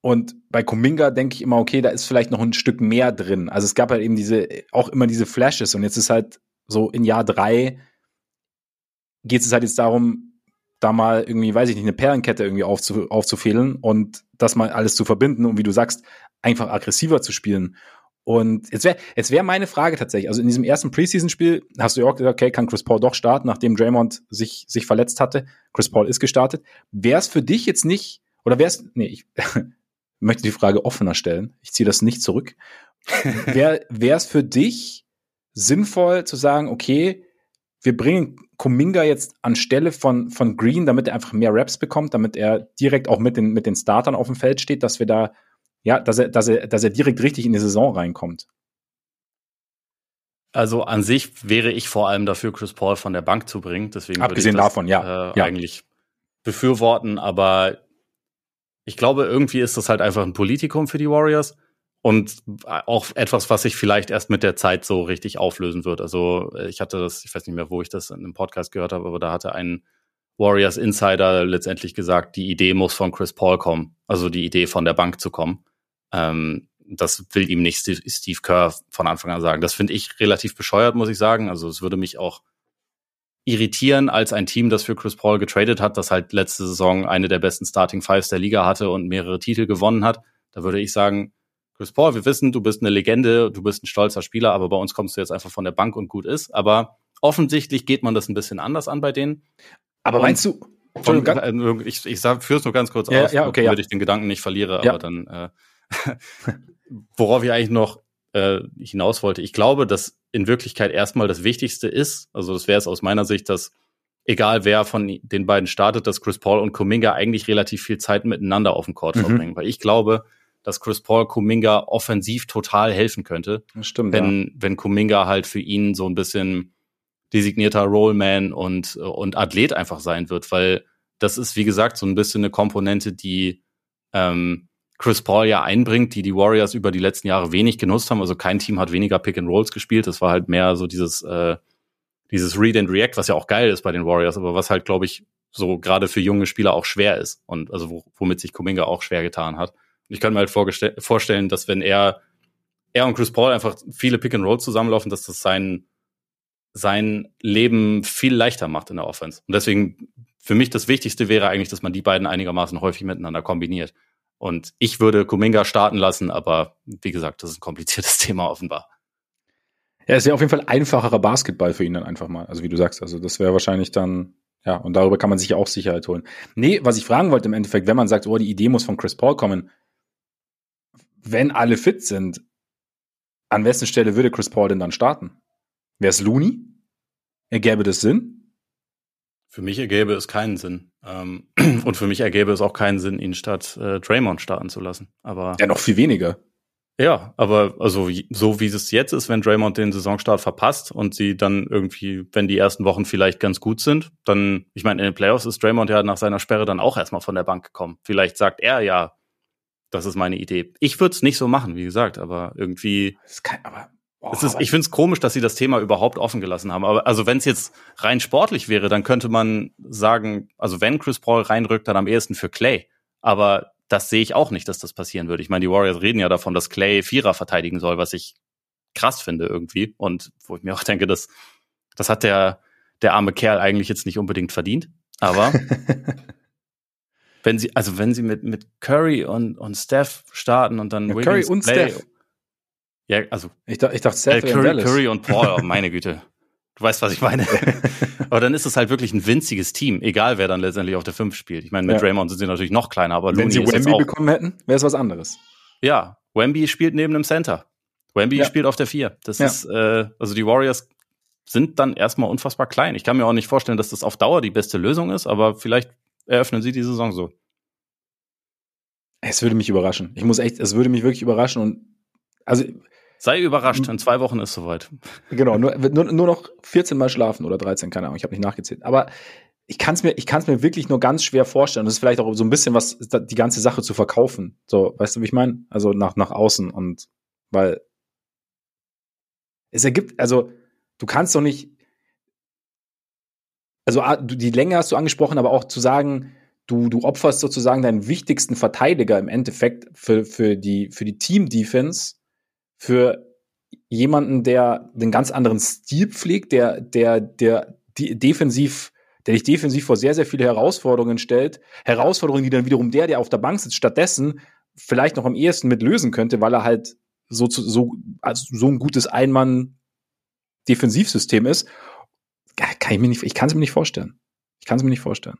Und bei Kuminga denke ich immer, okay, da ist vielleicht noch ein Stück mehr drin. Also es gab halt eben diese, auch immer diese Flashes und jetzt ist halt so in Jahr drei geht es halt jetzt darum, da mal irgendwie, weiß ich nicht, eine Perlenkette irgendwie aufzu, aufzufehlen und das mal alles zu verbinden und wie du sagst, einfach aggressiver zu spielen. Und jetzt wäre jetzt wäre meine Frage tatsächlich, also in diesem ersten Preseason-Spiel hast du ja auch gesagt, okay, kann Chris Paul doch starten, nachdem Draymond sich, sich verletzt hatte. Chris Paul ist gestartet. Wäre es für dich jetzt nicht, oder wäre es, nee, ich möchte die Frage offener stellen. Ich ziehe das nicht zurück. Wäre es für dich sinnvoll zu sagen, okay, wir bringen Kuminga jetzt anstelle von, von Green, damit er einfach mehr Raps bekommt, damit er direkt auch mit den, mit den Startern auf dem Feld steht, dass wir da ja, dass er, dass er, dass er direkt richtig in die Saison reinkommt. Also an sich wäre ich vor allem dafür, Chris Paul von der Bank zu bringen. Deswegen Abgesehen das, davon, ja. Äh, ja. Eigentlich befürworten, aber ich glaube, irgendwie ist das halt einfach ein Politikum für die Warriors und auch etwas, was sich vielleicht erst mit der Zeit so richtig auflösen wird. Also ich hatte das, ich weiß nicht mehr, wo ich das in einem Podcast gehört habe, aber da hatte ein Warriors Insider letztendlich gesagt, die Idee muss von Chris Paul kommen, also die Idee von der Bank zu kommen. Ähm, das will ihm nicht Steve Kerr von Anfang an sagen. Das finde ich relativ bescheuert, muss ich sagen. Also es würde mich auch irritieren als ein Team, das für Chris Paul getradet hat, das halt letzte Saison eine der besten Starting Fives der Liga hatte und mehrere Titel gewonnen hat. Da würde ich sagen, Chris Paul, wir wissen, du bist eine Legende, du bist ein stolzer Spieler, aber bei uns kommst du jetzt einfach von der Bank und gut ist. Aber offensichtlich geht man das ein bisschen anders an bei denen. Aber und meinst du, von, äh, ich, ich führe es nur ganz kurz ja, aus, ja, okay, damit ja. ich den Gedanken nicht verliere, aber dann äh, worauf ich eigentlich noch äh, hinaus wollte. Ich glaube, dass in Wirklichkeit erstmal das Wichtigste ist, also das wäre es aus meiner Sicht, dass egal wer von den beiden startet, dass Chris Paul und Kuminga eigentlich relativ viel Zeit miteinander auf dem Court mhm. verbringen. Weil ich glaube, dass Chris Paul Kuminga offensiv total helfen könnte. Das stimmt, wenn, ja. wenn Kuminga halt für ihn so ein bisschen designierter Rollman und, und Athlet einfach sein wird, weil das ist, wie gesagt, so ein bisschen eine Komponente, die ähm, Chris Paul ja einbringt, die die Warriors über die letzten Jahre wenig genutzt haben. Also kein Team hat weniger Pick and Rolls gespielt. Das war halt mehr so dieses, äh, dieses Read and React, was ja auch geil ist bei den Warriors, aber was halt, glaube ich, so gerade für junge Spieler auch schwer ist und also womit sich Kuminga auch schwer getan hat. Ich könnte mir halt vorstellen, dass wenn er, er und Chris Paul einfach viele Pick and Rolls zusammenlaufen, dass das sein, sein Leben viel leichter macht in der Offense. Und deswegen, für mich das Wichtigste wäre eigentlich, dass man die beiden einigermaßen häufig miteinander kombiniert. Und ich würde Kuminga starten lassen, aber wie gesagt, das ist ein kompliziertes Thema offenbar. Ja, es wäre auf jeden Fall einfacherer Basketball für ihn dann einfach mal. Also wie du sagst, also das wäre wahrscheinlich dann, ja, und darüber kann man sich ja auch Sicherheit holen. Nee, was ich fragen wollte im Endeffekt, wenn man sagt, oh, die Idee muss von Chris Paul kommen, wenn alle fit sind, an wessen Stelle würde Chris Paul denn dann starten? Wäre es Looney? Ergäbe das Sinn? Für mich ergäbe es keinen Sinn. Ähm, und für mich ergäbe es auch keinen Sinn, ihn statt äh, Draymond starten zu lassen. Aber ja, noch viel weniger. Ja, aber also so wie es jetzt ist, wenn Draymond den Saisonstart verpasst und sie dann irgendwie, wenn die ersten Wochen vielleicht ganz gut sind, dann, ich meine, in den Playoffs ist Draymond ja nach seiner Sperre dann auch erstmal von der Bank gekommen. Vielleicht sagt er ja, das ist meine Idee. Ich würde es nicht so machen, wie gesagt, aber irgendwie. Das kann, aber Oh, ist, ich finde es komisch, dass sie das Thema überhaupt offen gelassen haben. Aber also wenn es jetzt rein sportlich wäre, dann könnte man sagen, also wenn Chris Paul reinrückt, dann am ehesten für Clay. Aber das sehe ich auch nicht, dass das passieren würde. Ich meine, die Warriors reden ja davon, dass Clay Vierer verteidigen soll, was ich krass finde irgendwie. Und wo ich mir auch denke, das, das hat der, der arme Kerl eigentlich jetzt nicht unbedingt verdient. Aber wenn sie, also wenn sie mit, mit Curry und, und Steph starten und dann ja, Curry und Clay, Steph ja, also. Ich, dachte, ich dachte Seth äh, Curry, Curry und Paul, oh, meine Güte. Du weißt, was ich meine. aber dann ist es halt wirklich ein winziges Team, egal wer dann letztendlich auf der 5 spielt. Ich meine, mit ja. Draymond sind sie natürlich noch kleiner, aber Wenn Looney sie Wemby bekommen hätten, wäre es was anderes. Ja, Wemby spielt neben dem Center. Wemby ja. spielt auf der 4. Das ja. ist, äh, also die Warriors sind dann erstmal unfassbar klein. Ich kann mir auch nicht vorstellen, dass das auf Dauer die beste Lösung ist, aber vielleicht eröffnen sie die Saison so. Es würde mich überraschen. Ich muss echt, es würde mich wirklich überraschen und also Sei überrascht, in zwei Wochen ist soweit. Genau, nur, nur, nur noch 14 Mal schlafen oder 13, keine Ahnung, ich habe nicht nachgezählt. Aber ich kann es mir, ich mir wirklich nur ganz schwer vorstellen. Das ist vielleicht auch so ein bisschen was, die ganze Sache zu verkaufen. So, weißt du, wie ich meine? Also nach, nach außen und weil es ergibt, also du kannst doch nicht, also die Länge hast du angesprochen, aber auch zu sagen, du, du opferst sozusagen deinen wichtigsten Verteidiger im Endeffekt für, für die, für die Team-Defense für jemanden, der den ganz anderen Stil pflegt, der, der, der defensiv, der dich defensiv vor sehr, sehr viele Herausforderungen stellt. Herausforderungen, die dann wiederum der, der auf der Bank sitzt, stattdessen vielleicht noch am ehesten mit lösen könnte, weil er halt so, so, also so ein gutes Einmann-Defensivsystem ist. Kann ich mir nicht, ich kann es mir nicht vorstellen. Ich kann es mir nicht vorstellen.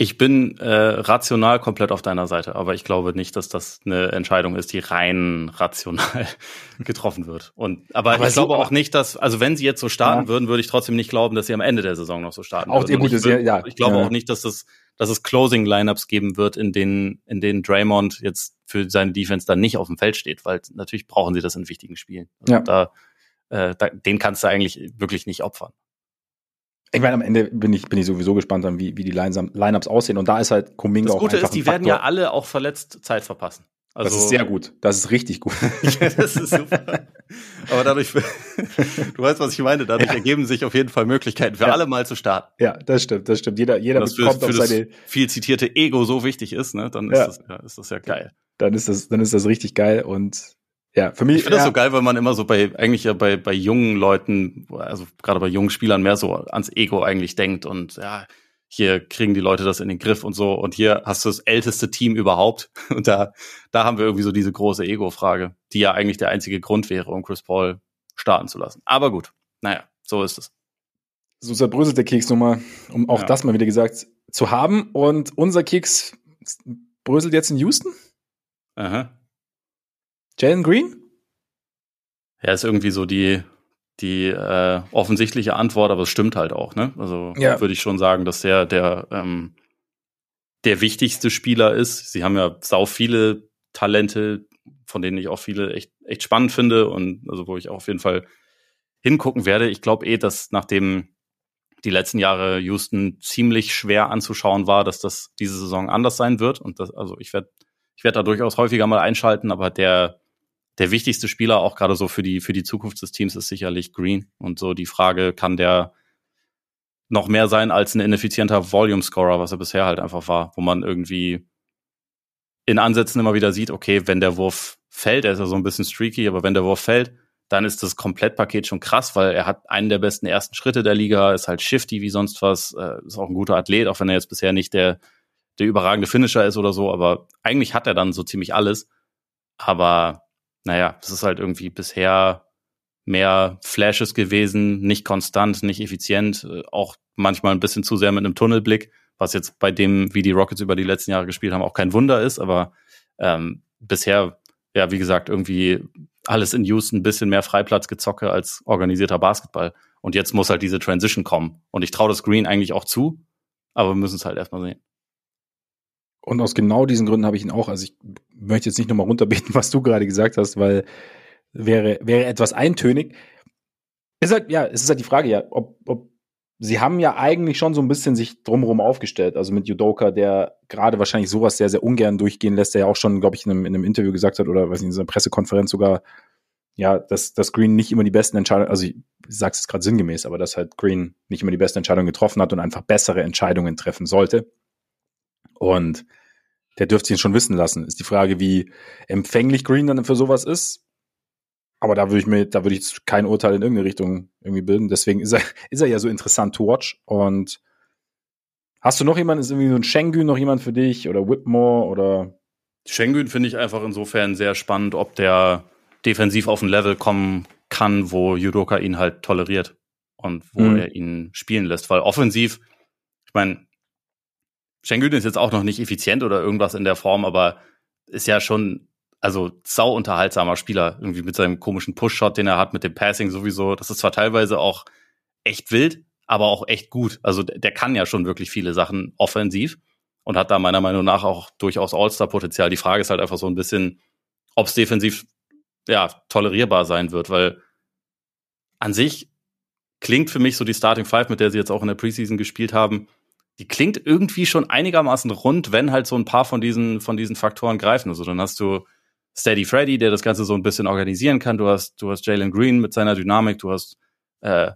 Ich bin äh, rational komplett auf deiner Seite, aber ich glaube nicht, dass das eine Entscheidung ist, die rein rational getroffen wird. Und aber, aber ich glaube auch nicht, dass also wenn sie jetzt so starten ja. würden, würde ich trotzdem nicht glauben, dass sie am Ende der Saison noch so starten auch würden. Gut, ich, will, ja, ich glaube ja. auch nicht, dass es dass es Closing Lineups geben wird, in denen in denen Draymond jetzt für seine Defense dann nicht auf dem Feld steht, weil natürlich brauchen sie das in wichtigen Spielen. Also ja. da, äh, da den kannst du eigentlich wirklich nicht opfern. Ich meine, am Ende bin ich, bin ich sowieso gespannt, wie, wie die Lineups aussehen. Und da ist halt Kuminga auch Das Gute ist, die werden ja alle auch verletzt Zeit verpassen. Also, das ist sehr gut. Das ist richtig gut. ja, das ist super. Aber dadurch, du weißt, was ich meine, dadurch ja. ergeben sich auf jeden Fall Möglichkeiten für ja. alle mal zu starten. Ja, das stimmt, das stimmt. Jeder, jeder das bekommt für, für auf seine viel zitierte Ego so wichtig ist, ne? Dann ist, das, ja, ist das ja geil. Dann ist das, dann ist das richtig geil und ja, für mich. Ich finde ja. das so geil, weil man immer so bei, eigentlich ja bei, bei jungen Leuten, also gerade bei jungen Spielern mehr so ans Ego eigentlich denkt und ja, hier kriegen die Leute das in den Griff und so und hier hast du das älteste Team überhaupt und da, da haben wir irgendwie so diese große Ego-Frage, die ja eigentlich der einzige Grund wäre, um Chris Paul starten zu lassen. Aber gut, naja, so ist es. So zerbröselt der Keks nochmal, um auch ja. das mal wieder gesagt zu haben und unser Keks bröselt jetzt in Houston? Aha. Jalen Green? Ja, ist irgendwie so die, die äh, offensichtliche Antwort, aber es stimmt halt auch, ne? Also ja. würde ich schon sagen, dass der, der, ähm, der wichtigste Spieler ist. Sie haben ja sau viele Talente, von denen ich auch viele echt, echt spannend finde und also wo ich auch auf jeden Fall hingucken werde. Ich glaube eh, dass nachdem die letzten Jahre Houston ziemlich schwer anzuschauen war, dass das diese Saison anders sein wird. Und das, also ich werde ich werde da durchaus häufiger mal einschalten, aber der der wichtigste Spieler auch gerade so für die, für die Zukunft des Teams ist sicherlich Green. Und so die Frage, kann der noch mehr sein als ein ineffizienter Volume-Scorer, was er bisher halt einfach war, wo man irgendwie in Ansätzen immer wieder sieht, okay, wenn der Wurf fällt, er ist ja so ein bisschen streaky, aber wenn der Wurf fällt, dann ist das Komplettpaket schon krass, weil er hat einen der besten ersten Schritte der Liga, ist halt shifty wie sonst was, äh, ist auch ein guter Athlet, auch wenn er jetzt bisher nicht der, der überragende Finisher ist oder so, aber eigentlich hat er dann so ziemlich alles. Aber naja, es ist halt irgendwie bisher mehr Flashes gewesen, nicht konstant, nicht effizient, äh, auch manchmal ein bisschen zu sehr mit einem Tunnelblick, was jetzt bei dem, wie die Rockets über die letzten Jahre gespielt haben, auch kein Wunder ist, aber ähm, bisher ja, wie gesagt, irgendwie alles in Houston ein bisschen mehr Freiplatzgezocke als organisierter Basketball. Und jetzt muss halt diese Transition kommen. Und ich traue das Green eigentlich auch zu, aber wir müssen es halt erstmal sehen. Und aus genau diesen Gründen habe ich ihn auch. Also ich möchte jetzt nicht nochmal runterbeten, was du gerade gesagt hast, weil wäre, wäre etwas eintönig. Ist halt, ja, es ist halt die Frage, ja, ob, ob sie haben ja eigentlich schon so ein bisschen sich drumherum aufgestellt. Also mit Judoka, der gerade wahrscheinlich sowas sehr, sehr ungern durchgehen lässt, der ja auch schon, glaube ich, in einem, in einem Interview gesagt hat oder weiß nicht, in einer Pressekonferenz sogar, ja, dass, dass Green nicht immer die besten Entscheidungen, also ich sage es gerade sinngemäß, aber dass halt Green nicht immer die besten Entscheidungen getroffen hat und einfach bessere Entscheidungen treffen sollte. Und der dürfte ihn schon wissen lassen. Ist die Frage, wie empfänglich Green dann für sowas ist. Aber da würde ich mir, da würde ich kein Urteil in irgendeine Richtung irgendwie bilden. Deswegen ist er, ist er ja so interessant to watch. Und hast du noch jemanden, ist irgendwie so ein Schengen noch jemand für dich oder Whitmore oder? Schengen finde ich einfach insofern sehr spannend, ob der defensiv auf ein Level kommen kann, wo Judoka ihn halt toleriert und wo mhm. er ihn spielen lässt. Weil offensiv, ich meine, Schengen ist jetzt auch noch nicht effizient oder irgendwas in der Form, aber ist ja schon also sau unterhaltsamer Spieler, irgendwie mit seinem komischen Push-Shot, den er hat, mit dem Passing sowieso. Das ist zwar teilweise auch echt wild, aber auch echt gut. Also der kann ja schon wirklich viele Sachen offensiv und hat da meiner Meinung nach auch durchaus All-Star-Potenzial. Die Frage ist halt einfach so ein bisschen, ob es defensiv ja tolerierbar sein wird, weil an sich klingt für mich so die Starting Five, mit der sie jetzt auch in der Preseason gespielt haben, die klingt irgendwie schon einigermaßen rund, wenn halt so ein paar von diesen von diesen Faktoren greifen. Also dann hast du Steady Freddy, der das Ganze so ein bisschen organisieren kann. Du hast, du hast Jalen Green mit seiner Dynamik, du hast äh,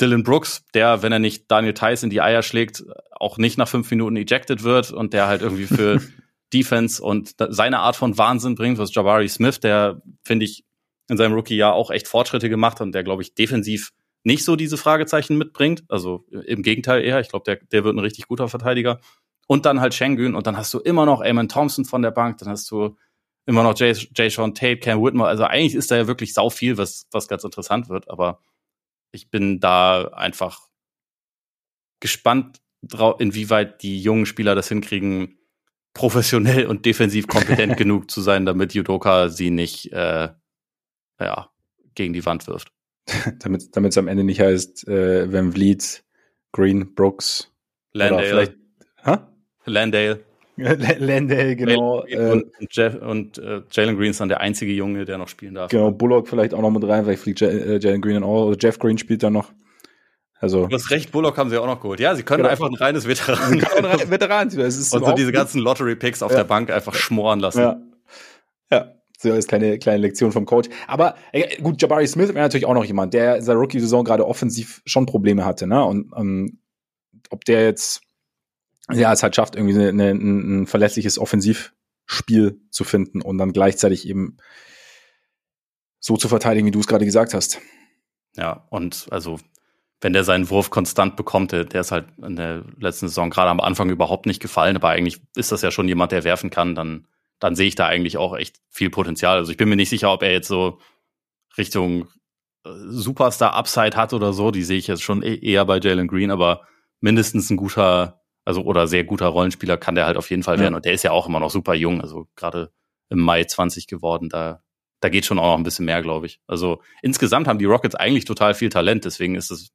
Dylan Brooks, der, wenn er nicht Daniel Tice in die Eier schlägt, auch nicht nach fünf Minuten ejected wird und der halt irgendwie für Defense und seine Art von Wahnsinn bringt. Du hast Jabari Smith, der, finde ich, in seinem Rookie-Jahr auch echt Fortschritte gemacht und der, glaube ich, defensiv nicht so diese Fragezeichen mitbringt. Also im Gegenteil eher. Ich glaube, der, der wird ein richtig guter Verteidiger. Und dann halt Schengen und dann hast du immer noch Eamon Thompson von der Bank, dann hast du immer noch Jay, Jay Sean Tate, Cam Whitmore. Also eigentlich ist da ja wirklich sau viel, was, was ganz interessant wird. Aber ich bin da einfach gespannt drauf, inwieweit die jungen Spieler das hinkriegen, professionell und defensiv kompetent genug zu sein, damit Judoka sie nicht äh, ja, gegen die Wand wirft. damit es am Ende nicht heißt, äh, Van Vliet, Green, Brooks. Landale. Vielleicht, ha? Landale. Landale, genau. Und, äh, und, Jeff, und äh, Jalen Green ist dann der einzige Junge, der noch spielen darf. Genau, Bullock vielleicht auch noch mit rein, vielleicht fliegt äh, Jalen Green dann auch. Oder Jeff Green spielt dann noch. Also, du hast recht, Bullock haben sie auch noch geholt. Ja, sie können genau. einfach ein reines Veteran. Sie können ein Veteran es ist Und so diese ganzen Lottery-Picks auf ja. der Bank einfach schmoren lassen. Ja. So ist keine kleine Lektion vom Coach. Aber äh, gut, Jabari Smith wäre natürlich auch noch jemand, der in seiner Rookie-Saison gerade offensiv schon Probleme hatte. Ne? Und ähm, ob der jetzt ja, es halt schafft, irgendwie eine, eine, ein verlässliches Offensivspiel zu finden und dann gleichzeitig eben so zu verteidigen, wie du es gerade gesagt hast. Ja, und also wenn der seinen Wurf konstant bekommt, der, der ist halt in der letzten Saison gerade am Anfang überhaupt nicht gefallen, aber eigentlich ist das ja schon jemand, der werfen kann, dann, dann sehe ich da eigentlich auch echt viel Potenzial. Also ich bin mir nicht sicher, ob er jetzt so Richtung äh, Superstar-Upside hat oder so, die sehe ich jetzt schon e-, eher bei Jalen Green, aber mindestens ein guter also oder sehr guter Rollenspieler kann der halt auf jeden Fall werden. Und der ist ja auch immer noch super jung, also gerade im Mai 20 geworden, da, da geht schon auch noch ein bisschen mehr, glaube ich. Also insgesamt haben die Rockets eigentlich total viel Talent, deswegen ist es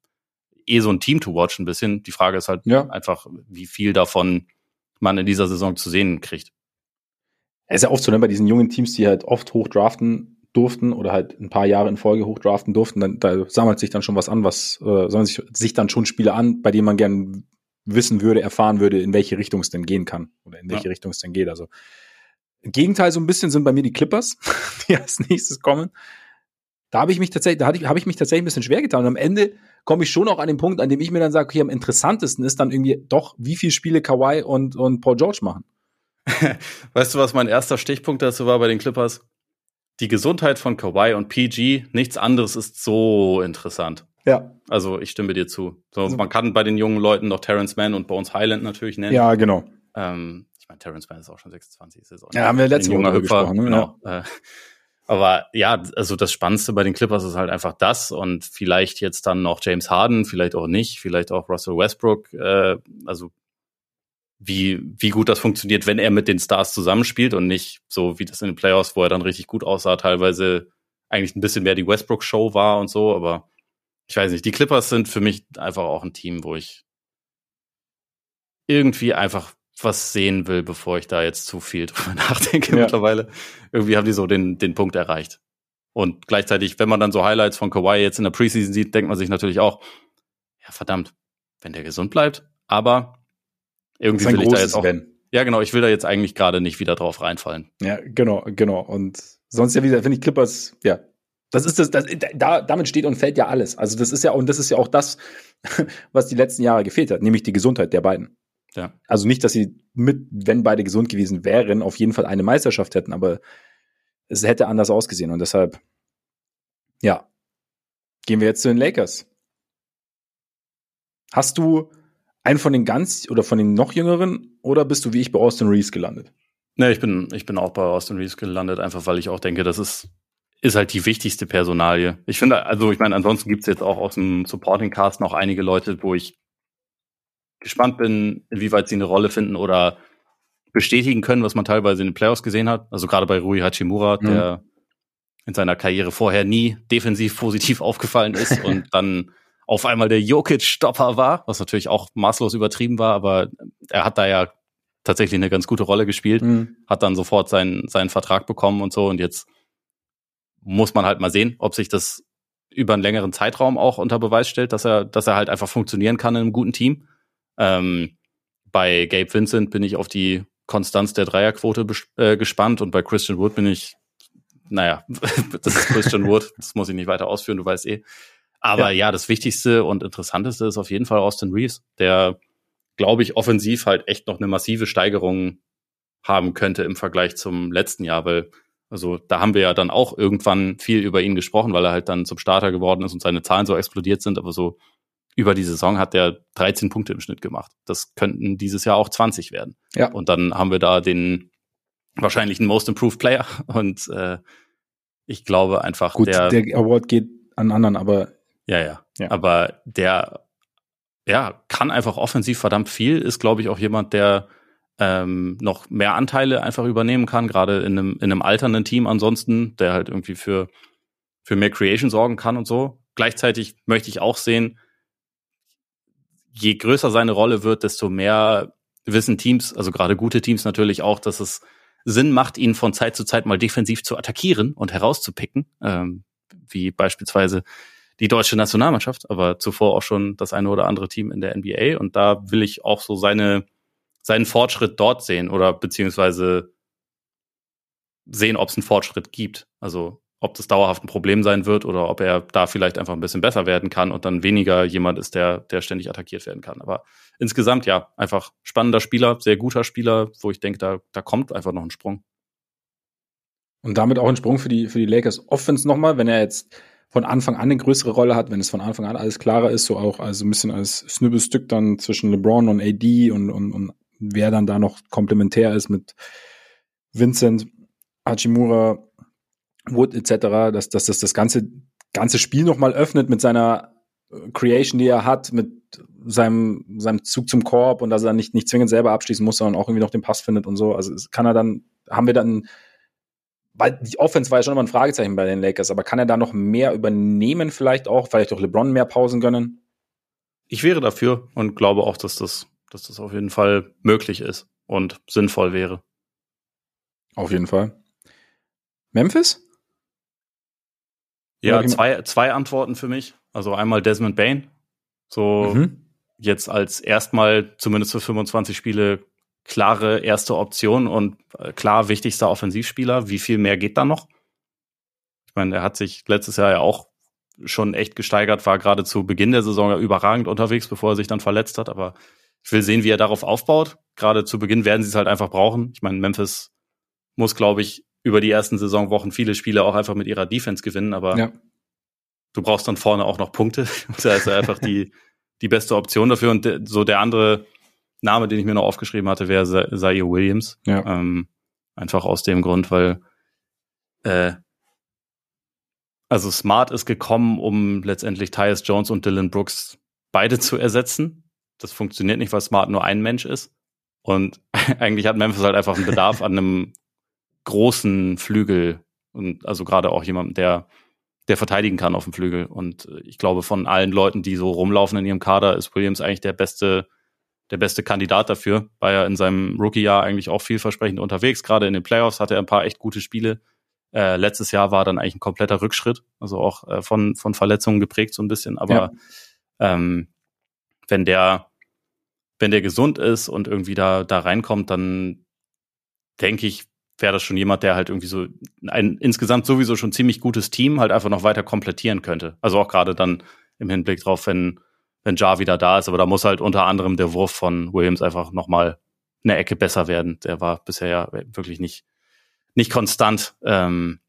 eh so ein Team to watch ein bisschen. Die Frage ist halt ja. einfach, wie viel davon man in dieser Saison zu sehen kriegt. Es ist ja oft so, ne, bei diesen jungen Teams, die halt oft hochdraften durften oder halt ein paar Jahre in Folge hochdraften durften, dann da sammelt sich dann schon was an, was äh, sammeln sich, sich dann schon Spiele an, bei denen man gern wissen würde, erfahren würde, in welche Richtung es denn gehen kann oder in welche ja. Richtung es denn geht. Also im Gegenteil so ein bisschen sind bei mir die Clippers, die als nächstes kommen. Da habe ich mich tatsächlich, da habe ich mich tatsächlich ein bisschen schwer getan. Und am Ende komme ich schon auch an den Punkt, an dem ich mir dann sage, okay, am interessantesten ist dann irgendwie doch, wie viele Spiele Kawhi und, und Paul George machen. weißt du, was mein erster Stichpunkt dazu war bei den Clippers? Die Gesundheit von Kawhi und PG, nichts anderes ist so interessant. Ja. Also ich stimme dir zu. So, also, man kann bei den jungen Leuten noch Terrence Mann und Bones Highland natürlich nennen. Ja, genau. Ähm, ich meine, Terrence Mann ist auch schon 26. Ist auch ja, haben wir letzte Woche gesprochen. Ne? Genau. Ja. Äh, aber ja, also das Spannendste bei den Clippers ist halt einfach das und vielleicht jetzt dann noch James Harden, vielleicht auch nicht, vielleicht auch Russell Westbrook. Äh, also wie, wie gut das funktioniert, wenn er mit den Stars zusammenspielt und nicht so wie das in den Playoffs, wo er dann richtig gut aussah, teilweise eigentlich ein bisschen mehr die Westbrook-Show war und so, aber ich weiß nicht, die Clippers sind für mich einfach auch ein Team, wo ich irgendwie einfach was sehen will, bevor ich da jetzt zu viel drüber nachdenke ja. mittlerweile. Irgendwie haben die so den, den Punkt erreicht. Und gleichzeitig, wenn man dann so Highlights von Kawhi jetzt in der Preseason sieht, denkt man sich natürlich auch, ja verdammt, wenn der gesund bleibt, aber irgendwie will ich da jetzt auch. Wenn. Ja, genau, ich will da jetzt eigentlich gerade nicht wieder drauf reinfallen. Ja, genau, genau. Und sonst ja wieder, finde ich Clippers, ja. Das ist das, das da, damit steht und fällt ja alles. Also das ist ja, und das ist ja auch das, was die letzten Jahre gefehlt hat, nämlich die Gesundheit der beiden. Ja. Also nicht, dass sie mit, wenn beide gesund gewesen wären, auf jeden Fall eine Meisterschaft hätten, aber es hätte anders ausgesehen und deshalb, ja, gehen wir jetzt zu den Lakers. Hast du einen von den ganz oder von den noch jüngeren oder bist du wie ich bei Austin Reeves gelandet? Ne, ich bin, ich bin auch bei Austin Reeves gelandet, einfach weil ich auch denke, das ist, ist halt die wichtigste Personalie. Ich finde, also ich meine, ansonsten gibt's jetzt auch aus dem Supporting Cast noch einige Leute, wo ich gespannt bin, inwieweit sie eine Rolle finden oder bestätigen können, was man teilweise in den Playoffs gesehen hat. Also gerade bei Rui Hachimura, mhm. der in seiner Karriere vorher nie defensiv positiv aufgefallen ist und dann auf einmal der Jokic-Stopper war, was natürlich auch maßlos übertrieben war, aber er hat da ja tatsächlich eine ganz gute Rolle gespielt, mhm. hat dann sofort seinen, seinen Vertrag bekommen und so und jetzt muss man halt mal sehen, ob sich das über einen längeren Zeitraum auch unter Beweis stellt, dass er, dass er halt einfach funktionieren kann in einem guten Team. Ähm, bei Gabe Vincent bin ich auf die Konstanz der Dreierquote äh, gespannt und bei Christian Wood bin ich, naja, das ist Christian Wood, das muss ich nicht weiter ausführen, du weißt eh. Aber ja. ja, das Wichtigste und Interessanteste ist auf jeden Fall Austin Reeves, der, glaube ich, offensiv halt echt noch eine massive Steigerung haben könnte im Vergleich zum letzten Jahr, weil also da haben wir ja dann auch irgendwann viel über ihn gesprochen, weil er halt dann zum Starter geworden ist und seine Zahlen so explodiert sind, aber so über die Saison hat er 13 Punkte im Schnitt gemacht. Das könnten dieses Jahr auch 20 werden. Ja. Und dann haben wir da den wahrscheinlichen Most Improved Player und äh, ich glaube einfach Gut, der, der Award geht an anderen, aber ja, ja, ja. Aber der ja, kann einfach offensiv verdammt viel, ist, glaube ich, auch jemand, der ähm, noch mehr Anteile einfach übernehmen kann, gerade in einem, in einem alternden Team ansonsten, der halt irgendwie für, für mehr Creation sorgen kann und so. Gleichzeitig möchte ich auch sehen, je größer seine Rolle wird, desto mehr wissen Teams, also gerade gute Teams natürlich auch, dass es Sinn macht, ihn von Zeit zu Zeit mal defensiv zu attackieren und herauszupicken, ähm, wie beispielsweise die deutsche Nationalmannschaft, aber zuvor auch schon das eine oder andere Team in der NBA. Und da will ich auch so seine, seinen Fortschritt dort sehen oder beziehungsweise sehen, ob es einen Fortschritt gibt. Also ob das dauerhaft ein Problem sein wird oder ob er da vielleicht einfach ein bisschen besser werden kann und dann weniger jemand ist, der, der ständig attackiert werden kann. Aber insgesamt ja, einfach spannender Spieler, sehr guter Spieler, wo ich denke, da, da kommt einfach noch ein Sprung. Und damit auch ein Sprung für die, für die Lakers Offense nochmal, wenn er jetzt von Anfang an eine größere Rolle hat, wenn es von Anfang an alles klarer ist, so auch also ein bisschen als Snibbelstück dann zwischen LeBron und AD und, und, und wer dann da noch komplementär ist mit Vincent, Hachimura, Wood etc., dass, dass das das ganze, ganze Spiel nochmal öffnet mit seiner äh, Creation, die er hat, mit seinem, seinem Zug zum Korb und dass er nicht, nicht zwingend selber abschließen muss, sondern auch irgendwie noch den Pass findet und so. Also kann er dann, haben wir dann weil die Offense war ja schon immer ein Fragezeichen bei den Lakers, aber kann er da noch mehr übernehmen, vielleicht auch, vielleicht auch LeBron mehr Pausen gönnen? Ich wäre dafür und glaube auch, dass das, dass das auf jeden Fall möglich ist und sinnvoll wäre. Auf jeden Fall. Memphis? Ja, zwei, zwei Antworten für mich. Also einmal Desmond Bain. So mhm. jetzt als erstmal zumindest für 25 Spiele klare erste Option und äh, klar wichtigster Offensivspieler. Wie viel mehr geht da noch? Ich meine, er hat sich letztes Jahr ja auch schon echt gesteigert, war gerade zu Beginn der Saison ja überragend unterwegs, bevor er sich dann verletzt hat. Aber ich will sehen, wie er darauf aufbaut. Gerade zu Beginn werden sie es halt einfach brauchen. Ich meine, Memphis muss, glaube ich, über die ersten Saisonwochen viele Spiele auch einfach mit ihrer Defense gewinnen, aber ja. du brauchst dann vorne auch noch Punkte. da ist einfach die, die beste Option dafür. Und so der andere Name, den ich mir noch aufgeschrieben hatte, wäre Zaire Williams. Ja. Ähm, einfach aus dem Grund, weil äh, also Smart ist gekommen, um letztendlich Tyus Jones und Dylan Brooks beide zu ersetzen. Das funktioniert nicht, weil Smart nur ein Mensch ist. Und eigentlich hat Memphis halt einfach einen Bedarf an einem großen Flügel und also gerade auch jemanden, der der verteidigen kann auf dem Flügel. Und ich glaube, von allen Leuten, die so rumlaufen in ihrem Kader, ist Williams eigentlich der beste, der beste Kandidat dafür. War ja in seinem Rookie-Jahr eigentlich auch vielversprechend unterwegs. Gerade in den Playoffs hatte er ein paar echt gute Spiele. Äh, letztes Jahr war dann eigentlich ein kompletter Rückschritt, also auch äh, von, von Verletzungen geprägt so ein bisschen. Aber ja. ähm, wenn der, wenn der gesund ist und irgendwie da, da reinkommt, dann denke ich, wäre das schon jemand, der halt irgendwie so ein insgesamt sowieso schon ziemlich gutes Team halt einfach noch weiter komplettieren könnte. Also auch gerade dann im Hinblick drauf, wenn, wenn Jar wieder da ist. Aber da muss halt unter anderem der Wurf von Williams einfach nochmal eine Ecke besser werden. Der war bisher ja wirklich nicht, nicht konstant. Ähm,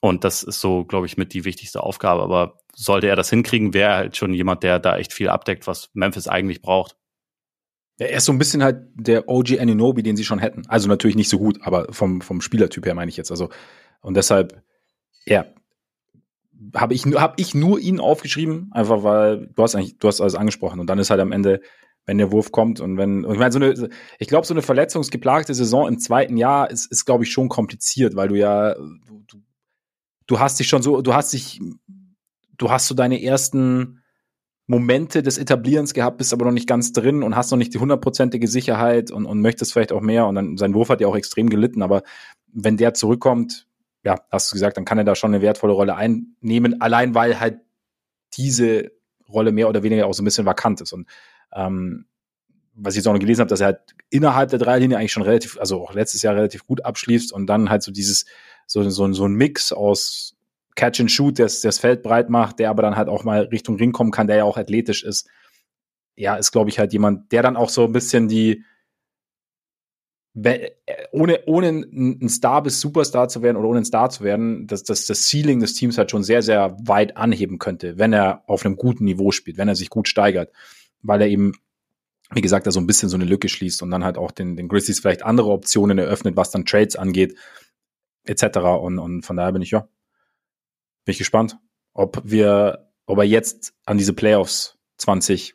und das ist so, glaube ich, mit die wichtigste Aufgabe. Aber sollte er das hinkriegen, wäre er halt schon jemand, der da echt viel abdeckt, was Memphis eigentlich braucht. Ja, er ist so ein bisschen halt der OG Aninobi, den sie schon hätten. Also natürlich nicht so gut, aber vom, vom Spielertyp her meine ich jetzt. Also, und deshalb, ja, habe ich, hab ich nur ihn aufgeschrieben, einfach weil du hast eigentlich, du hast alles angesprochen. Und dann ist halt am Ende, wenn der Wurf kommt und wenn, ich meine, so eine, ich glaube, so eine verletzungsgeplagte Saison im zweiten Jahr ist, ist glaube ich, schon kompliziert, weil du ja, du, du, du hast dich schon so, du hast dich, du hast so deine ersten, Momente des Etablierens gehabt, bist aber noch nicht ganz drin und hast noch nicht die hundertprozentige Sicherheit und, und möchtest vielleicht auch mehr. Und dann sein Wurf hat ja auch extrem gelitten, aber wenn der zurückkommt, ja, hast du gesagt, dann kann er da schon eine wertvolle Rolle einnehmen, allein weil halt diese Rolle mehr oder weniger auch so ein bisschen vakant ist. Und ähm, was ich jetzt auch noch gelesen habe, dass er halt innerhalb der Dreierlinie eigentlich schon relativ, also auch letztes Jahr relativ gut abschließt und dann halt so dieses, so, so, so ein Mix aus Catch and Shoot, der das Feld breit macht, der aber dann halt auch mal Richtung Ring kommen kann, der ja auch athletisch ist. Ja, ist, glaube ich, halt jemand, der dann auch so ein bisschen die, ohne, ohne ein Star bis Superstar zu werden oder ohne ein Star zu werden, dass, dass das Ceiling des Teams halt schon sehr, sehr weit anheben könnte, wenn er auf einem guten Niveau spielt, wenn er sich gut steigert, weil er eben, wie gesagt, da so ein bisschen so eine Lücke schließt und dann halt auch den, den Grizzlies vielleicht andere Optionen eröffnet, was dann Trades angeht, etc. Und, und von daher bin ich, ja, bin ich gespannt, ob wir, ob er jetzt an diese Playoffs 20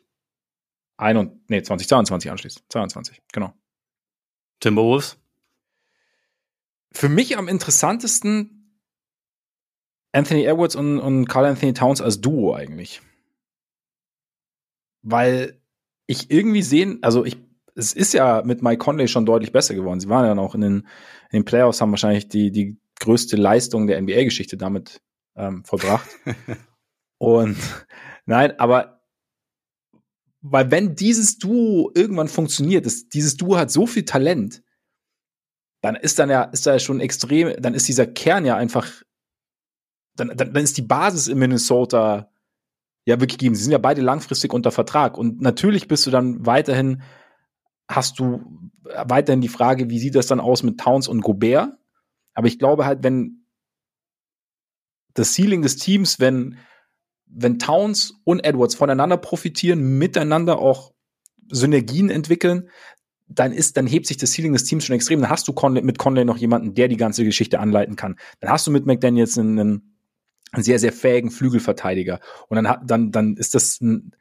ein und, nee, 2022 anschließt. 22, genau. Timberwolves? Für mich am interessantesten Anthony Edwards und, und Carl Anthony Towns als Duo eigentlich. Weil ich irgendwie sehen, also ich, es ist ja mit Mike Conley schon deutlich besser geworden. Sie waren ja noch in den, in den Playoffs, haben wahrscheinlich die, die größte Leistung der NBA-Geschichte damit ähm, vollbracht. und nein, aber weil wenn dieses Duo irgendwann funktioniert, das, dieses Duo hat so viel Talent, dann ist dann ja, ist da ja schon extrem, dann ist dieser Kern ja einfach, dann, dann, dann ist die Basis in Minnesota ja wirklich gegeben. Sie sind ja beide langfristig unter Vertrag. Und natürlich bist du dann weiterhin, hast du weiterhin die Frage, wie sieht das dann aus mit Towns und Gobert? Aber ich glaube halt, wenn das Ceiling des Teams, wenn, wenn Towns und Edwards voneinander profitieren, miteinander auch Synergien entwickeln, dann ist, dann hebt sich das Ceiling des Teams schon extrem. Dann hast du Conley, mit Conley noch jemanden, der die ganze Geschichte anleiten kann. Dann hast du mit McDaniels einen, einen sehr, sehr fähigen Flügelverteidiger. Und dann, dann, dann ist das ein,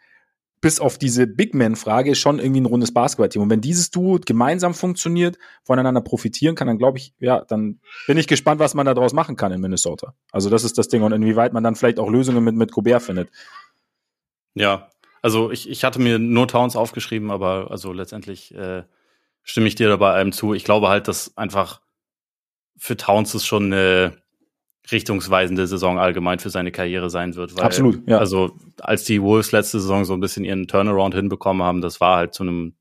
bis auf diese Big Man-Frage schon irgendwie ein rundes Basketballteam. Und wenn dieses Duo gemeinsam funktioniert, voneinander profitieren kann, dann glaube ich, ja, dann bin ich gespannt, was man da draus machen kann in Minnesota. Also das ist das Ding und inwieweit man dann vielleicht auch Lösungen mit, mit Gobert findet. Ja, also ich, ich hatte mir nur Towns aufgeschrieben, aber also letztendlich äh, stimme ich dir dabei allem zu. Ich glaube halt, dass einfach für Towns ist schon eine richtungsweisende Saison allgemein für seine Karriere sein wird. Weil, Absolut, ja. Also als die Wolves letzte Saison so ein bisschen ihren Turnaround hinbekommen haben, das war halt zu einem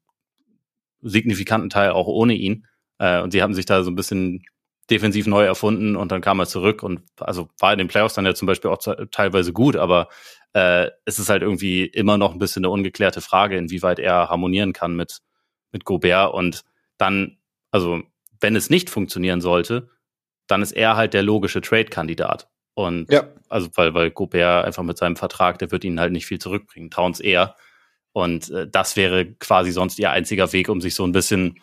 signifikanten Teil auch ohne ihn. Äh, und sie haben sich da so ein bisschen defensiv neu erfunden und dann kam er zurück und also war in den Playoffs dann ja zum Beispiel auch teilweise gut, aber äh, es ist halt irgendwie immer noch ein bisschen eine ungeklärte Frage, inwieweit er harmonieren kann mit, mit Gobert und dann, also wenn es nicht funktionieren sollte, dann ist er halt der logische Trade-Kandidat. Und ja. also, weil, weil Gobert einfach mit seinem Vertrag, der wird ihnen halt nicht viel zurückbringen. Towns eher. Und äh, das wäre quasi sonst ihr einziger Weg, um sich so ein bisschen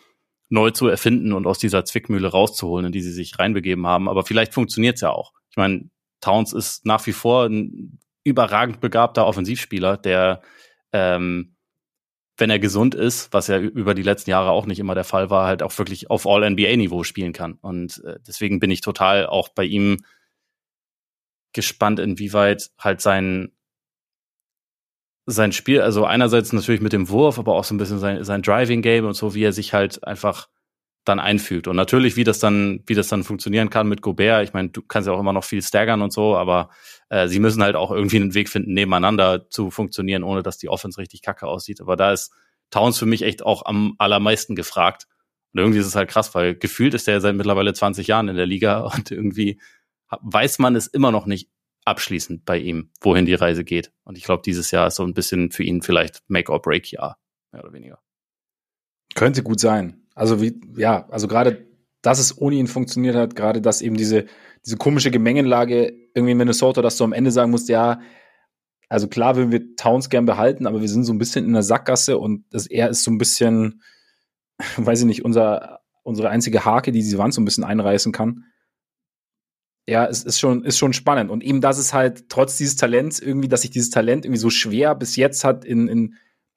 neu zu erfinden und aus dieser Zwickmühle rauszuholen, in die sie sich reinbegeben haben. Aber vielleicht funktioniert es ja auch. Ich meine, Towns ist nach wie vor ein überragend begabter Offensivspieler, der ähm, wenn er gesund ist, was ja über die letzten Jahre auch nicht immer der Fall war, halt auch wirklich auf All-NBA-Niveau spielen kann. Und äh, deswegen bin ich total auch bei ihm gespannt, inwieweit halt sein sein Spiel, also einerseits natürlich mit dem Wurf, aber auch so ein bisschen sein, sein Driving Game und so, wie er sich halt einfach dann einfügt. Und natürlich, wie das dann, wie das dann funktionieren kann mit Gobert. Ich meine, du kannst ja auch immer noch viel staggern und so, aber äh, sie müssen halt auch irgendwie einen Weg finden, nebeneinander zu funktionieren, ohne dass die Offense richtig kacke aussieht. Aber da ist Towns für mich echt auch am allermeisten gefragt. Und irgendwie ist es halt krass, weil gefühlt ist er seit mittlerweile 20 Jahren in der Liga und irgendwie weiß man es immer noch nicht abschließend bei ihm, wohin die Reise geht. Und ich glaube, dieses Jahr ist so ein bisschen für ihn vielleicht Make-or-Break-Jahr, mehr oder weniger. Könnte gut sein. Also wie, ja, also gerade, dass es ohne ihn funktioniert hat, gerade dass eben diese, diese komische Gemengenlage irgendwie in Minnesota, dass du am Ende sagen musst, ja, also klar würden wir Towns gern behalten, aber wir sind so ein bisschen in der Sackgasse und das, er ist so ein bisschen, weiß ich nicht, unser, unsere einzige Hake, die diese Wand so ein bisschen einreißen kann ja, es ist schon, ist schon spannend. Und eben, dass es halt trotz dieses Talents irgendwie, dass sich dieses Talent irgendwie so schwer bis jetzt hat in, in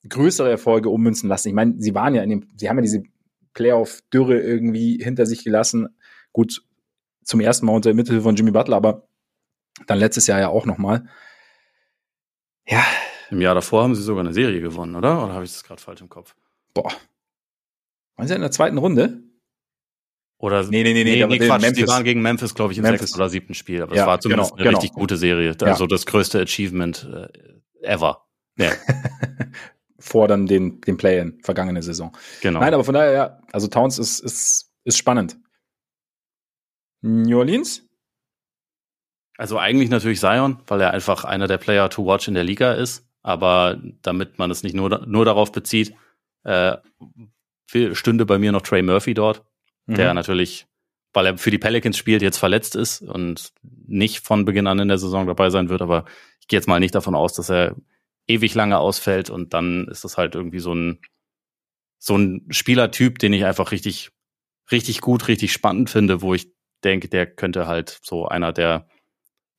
größere Erfolge ummünzen lassen. Ich meine, sie waren ja in dem, sie haben ja diese Playoff-Dürre irgendwie hinter sich gelassen. Gut, zum ersten Mal unter Mithilfe von Jimmy Butler, aber dann letztes Jahr ja auch nochmal. Ja. Im Jahr davor haben sie sogar eine Serie gewonnen, oder? Oder habe ich das gerade falsch im Kopf? Boah. Waren sie in der zweiten Runde? Oder nee, nee, nee, nee, nee Quatsch, Memphis. die waren gegen Memphis, glaube ich, im Memphis. sechsten oder siebten Spiel. Aber ja, es war zumindest genau, eine genau. richtig gute Serie. Ja. Also das größte Achievement äh, ever. Ja. Vor dann den, den Play-In, vergangene Saison. Genau. Nein, aber von daher, ja, also Towns ist, ist, ist spannend. New Orleans? Also eigentlich natürlich Zion, weil er einfach einer der Player to watch in der Liga ist. Aber damit man es nicht nur, nur darauf bezieht, äh, stünde bei mir noch Trey Murphy dort mhm. der natürlich, weil er für die Pelicans spielt, jetzt verletzt ist und nicht von Beginn an in der Saison dabei sein wird. Aber ich gehe jetzt mal nicht davon aus, dass er ewig lange ausfällt und dann ist das halt irgendwie so ein, so ein Spielertyp, den ich einfach richtig, richtig gut, richtig spannend finde, wo ich denke, der könnte halt so einer der,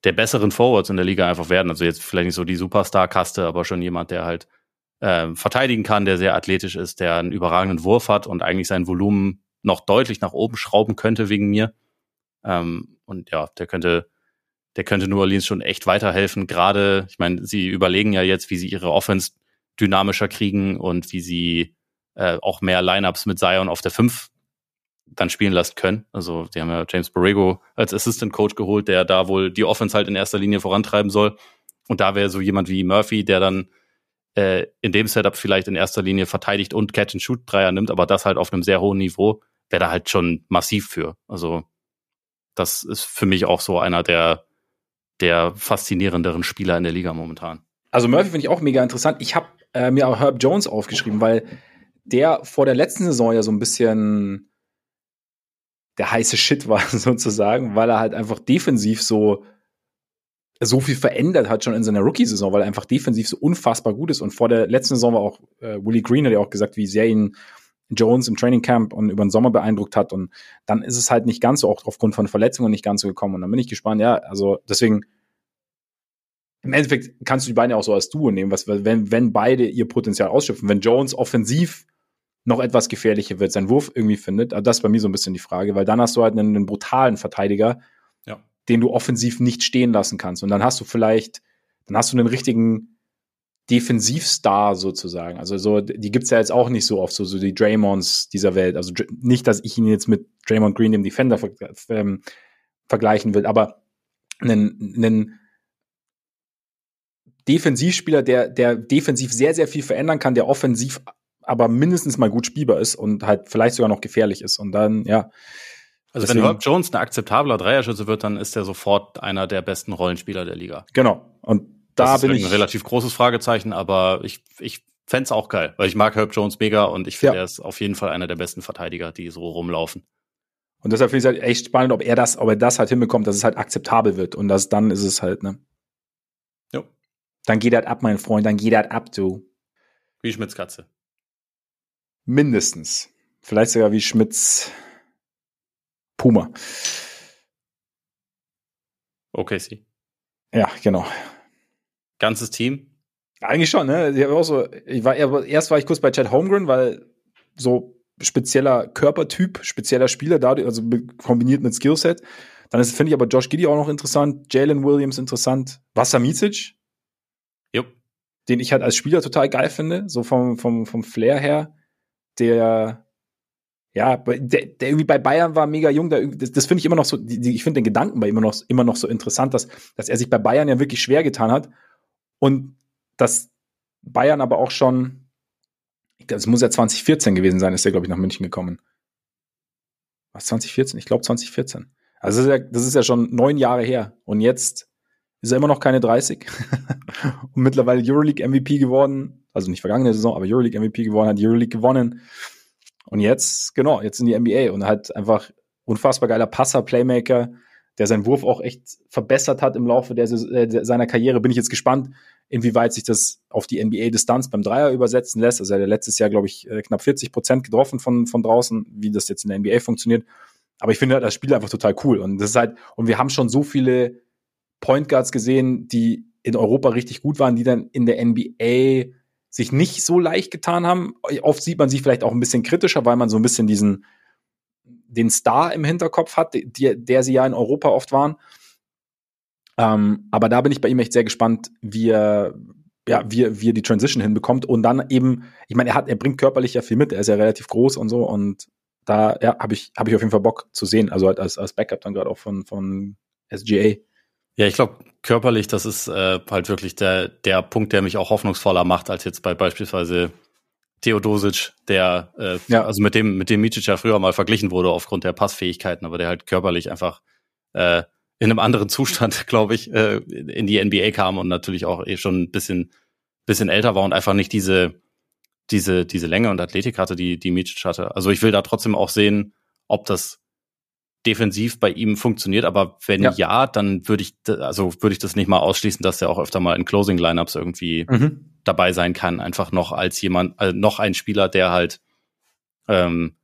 der besseren Forwards in der Liga einfach werden. Also jetzt vielleicht nicht so die Superstar-Kaste, aber schon jemand, der halt äh, verteidigen kann, der sehr athletisch ist, der einen überragenden Wurf hat und eigentlich sein Volumen noch deutlich nach oben schrauben könnte wegen mir. Ähm, und ja, der könnte, der könnte New Orleans schon echt weiterhelfen. Gerade, ich meine, sie überlegen ja jetzt, wie sie ihre Offense dynamischer kriegen und wie sie äh, auch mehr Lineups mit Zion auf der 5 dann spielen lassen können. Also, die haben ja James Borrego als Assistant Coach geholt, der da wohl die Offense halt in erster Linie vorantreiben soll. Und da wäre so jemand wie Murphy, der dann äh, in dem Setup vielleicht in erster Linie verteidigt und Catch-and-Shoot-Dreier nimmt, aber das halt auf einem sehr hohen Niveau wäre da halt schon massiv für. Also das ist für mich auch so einer der, der faszinierenderen Spieler in der Liga momentan. Also Murphy finde ich auch mega interessant. Ich habe äh, mir auch Herb Jones aufgeschrieben, weil der vor der letzten Saison ja so ein bisschen der heiße Shit war sozusagen, weil er halt einfach defensiv so so viel verändert hat schon in seiner Rookie-Saison, weil er einfach defensiv so unfassbar gut ist. Und vor der letzten Saison war auch äh, Willie Green hat ja auch gesagt, wie sehr ihn Jones im Training Camp und über den Sommer beeindruckt hat. Und dann ist es halt nicht ganz so, auch aufgrund von Verletzungen nicht ganz so gekommen. Und dann bin ich gespannt, ja, also deswegen, im Endeffekt kannst du die beiden ja auch so als Duo nehmen, was, wenn, wenn beide ihr Potenzial ausschöpfen, wenn Jones offensiv noch etwas gefährlicher wird, seinen Wurf irgendwie findet, das ist bei mir so ein bisschen die Frage, weil dann hast du halt einen, einen brutalen Verteidiger, ja. den du offensiv nicht stehen lassen kannst. Und dann hast du vielleicht, dann hast du einen richtigen Defensivstar sozusagen. Also so, die gibt's ja jetzt auch nicht so oft, so, so die Draymonds dieser Welt. Also nicht, dass ich ihn jetzt mit Draymond Green, dem Defender, ver ähm, vergleichen will, aber einen, einen Defensivspieler, der, der defensiv sehr, sehr viel verändern kann, der offensiv aber mindestens mal gut spielbar ist und halt vielleicht sogar noch gefährlich ist. Und dann, ja. Also Deswegen, wenn Herb Jones ein akzeptabler Dreierschütze wird, dann ist er sofort einer der besten Rollenspieler der Liga. Genau. Und da das bin ist ein relativ großes Fragezeichen, aber ich, ich fände es auch geil, weil ich mag Herb Jones mega und ich finde, ja. er ist auf jeden Fall einer der besten Verteidiger, die so rumlaufen. Und deshalb finde ich es halt echt spannend, ob er das, ob er das halt hinbekommt, dass es halt akzeptabel wird. Und das, dann ist es halt, ne? Jo. Dann geht das ab, mein Freund, dann geht das ab, du. Wie Schmitz Katze. Mindestens. Vielleicht sogar wie Schmitz Puma. Okay, sie. Ja, genau. Ganzes Team? Eigentlich schon, ne? Ich auch so, ich war erst war ich kurz bei Chad Holmgren, weil so spezieller Körpertyp, spezieller Spieler, dadurch, also kombiniert mit Skillset. Dann finde ich aber Josh Giddy auch noch interessant, Jalen Williams interessant, Wasser Micic, Jupp. den ich halt als Spieler total geil finde, so vom, vom, vom Flair her, der, ja, der, der irgendwie bei Bayern war mega jung, der, das, das finde ich immer noch so, die, ich finde den Gedanken bei immer noch, immer noch so interessant, dass, dass er sich bei Bayern ja wirklich schwer getan hat und dass Bayern aber auch schon, das muss ja 2014 gewesen sein, ist er, glaube ich, nach München gekommen. Was, 2014? Ich glaube 2014. Also das ist, ja, das ist ja schon neun Jahre her. Und jetzt ist er immer noch keine 30. und mittlerweile Euroleague MVP geworden. Also nicht vergangene Saison, aber Euroleague MVP geworden, hat Euroleague gewonnen. Und jetzt, genau, jetzt in die NBA und halt einfach unfassbar geiler Passer, Playmaker, der seinen Wurf auch echt verbessert hat im Laufe der, der, seiner Karriere. Bin ich jetzt gespannt, inwieweit sich das auf die NBA-Distanz beim Dreier übersetzen lässt. Also er hat letztes Jahr, glaube ich, äh, knapp 40 Prozent getroffen von, von draußen, wie das jetzt in der NBA funktioniert. Aber ich finde halt das Spiel einfach total cool. Und das ist halt, und wir haben schon so viele Point Guards gesehen, die in Europa richtig gut waren, die dann in der NBA sich nicht so leicht getan haben. Oft sieht man sie vielleicht auch ein bisschen kritischer, weil man so ein bisschen diesen, den Star im Hinterkopf hat, die, der sie ja in Europa oft waren. Ähm, aber da bin ich bei ihm echt sehr gespannt, wie er, ja, wie, wie er die Transition hinbekommt. Und dann eben, ich meine, er hat, er bringt körperlich ja viel mit, er ist ja relativ groß und so. Und da ja, habe ich, hab ich auf jeden Fall Bock zu sehen. Also halt als, als Backup dann gerade auch von, von SGA. Ja, ich glaube, körperlich, das ist äh, halt wirklich der, der Punkt, der mich auch hoffnungsvoller macht, als jetzt bei beispielsweise Theodosic, der äh, ja. also mit dem, mit dem Micic ja früher mal verglichen wurde aufgrund der Passfähigkeiten, aber der halt körperlich einfach äh, in einem anderen Zustand, glaube ich, äh, in die NBA kam und natürlich auch eh schon ein bisschen, bisschen älter war und einfach nicht diese, diese, diese Länge und Athletik hatte, die, die Micic hatte. Also ich will da trotzdem auch sehen, ob das defensiv bei ihm funktioniert, aber wenn ja, ja dann würde ich, also würde ich das nicht mal ausschließen, dass er auch öfter mal in Closing Lineups irgendwie mhm. Dabei sein kann, einfach noch als jemand, also noch ein Spieler, der halt ähm,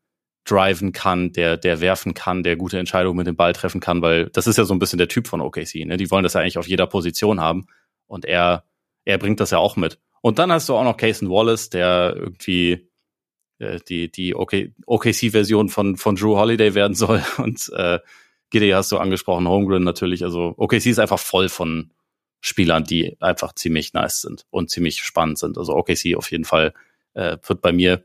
driven kann, der, der werfen kann, der gute Entscheidungen mit dem Ball treffen kann, weil das ist ja so ein bisschen der Typ von OKC, ne? Die wollen das ja eigentlich auf jeder Position haben und er, er bringt das ja auch mit. Und dann hast du auch noch Cason Wallace, der irgendwie äh, die, die OKC-Version von, von Drew Holiday werden soll. Und äh, Giddy hast du angesprochen, Holmgren natürlich. Also OKC ist einfach voll von Spielern, die einfach ziemlich nice sind und ziemlich spannend sind. Also OKC auf jeden Fall äh, wird bei mir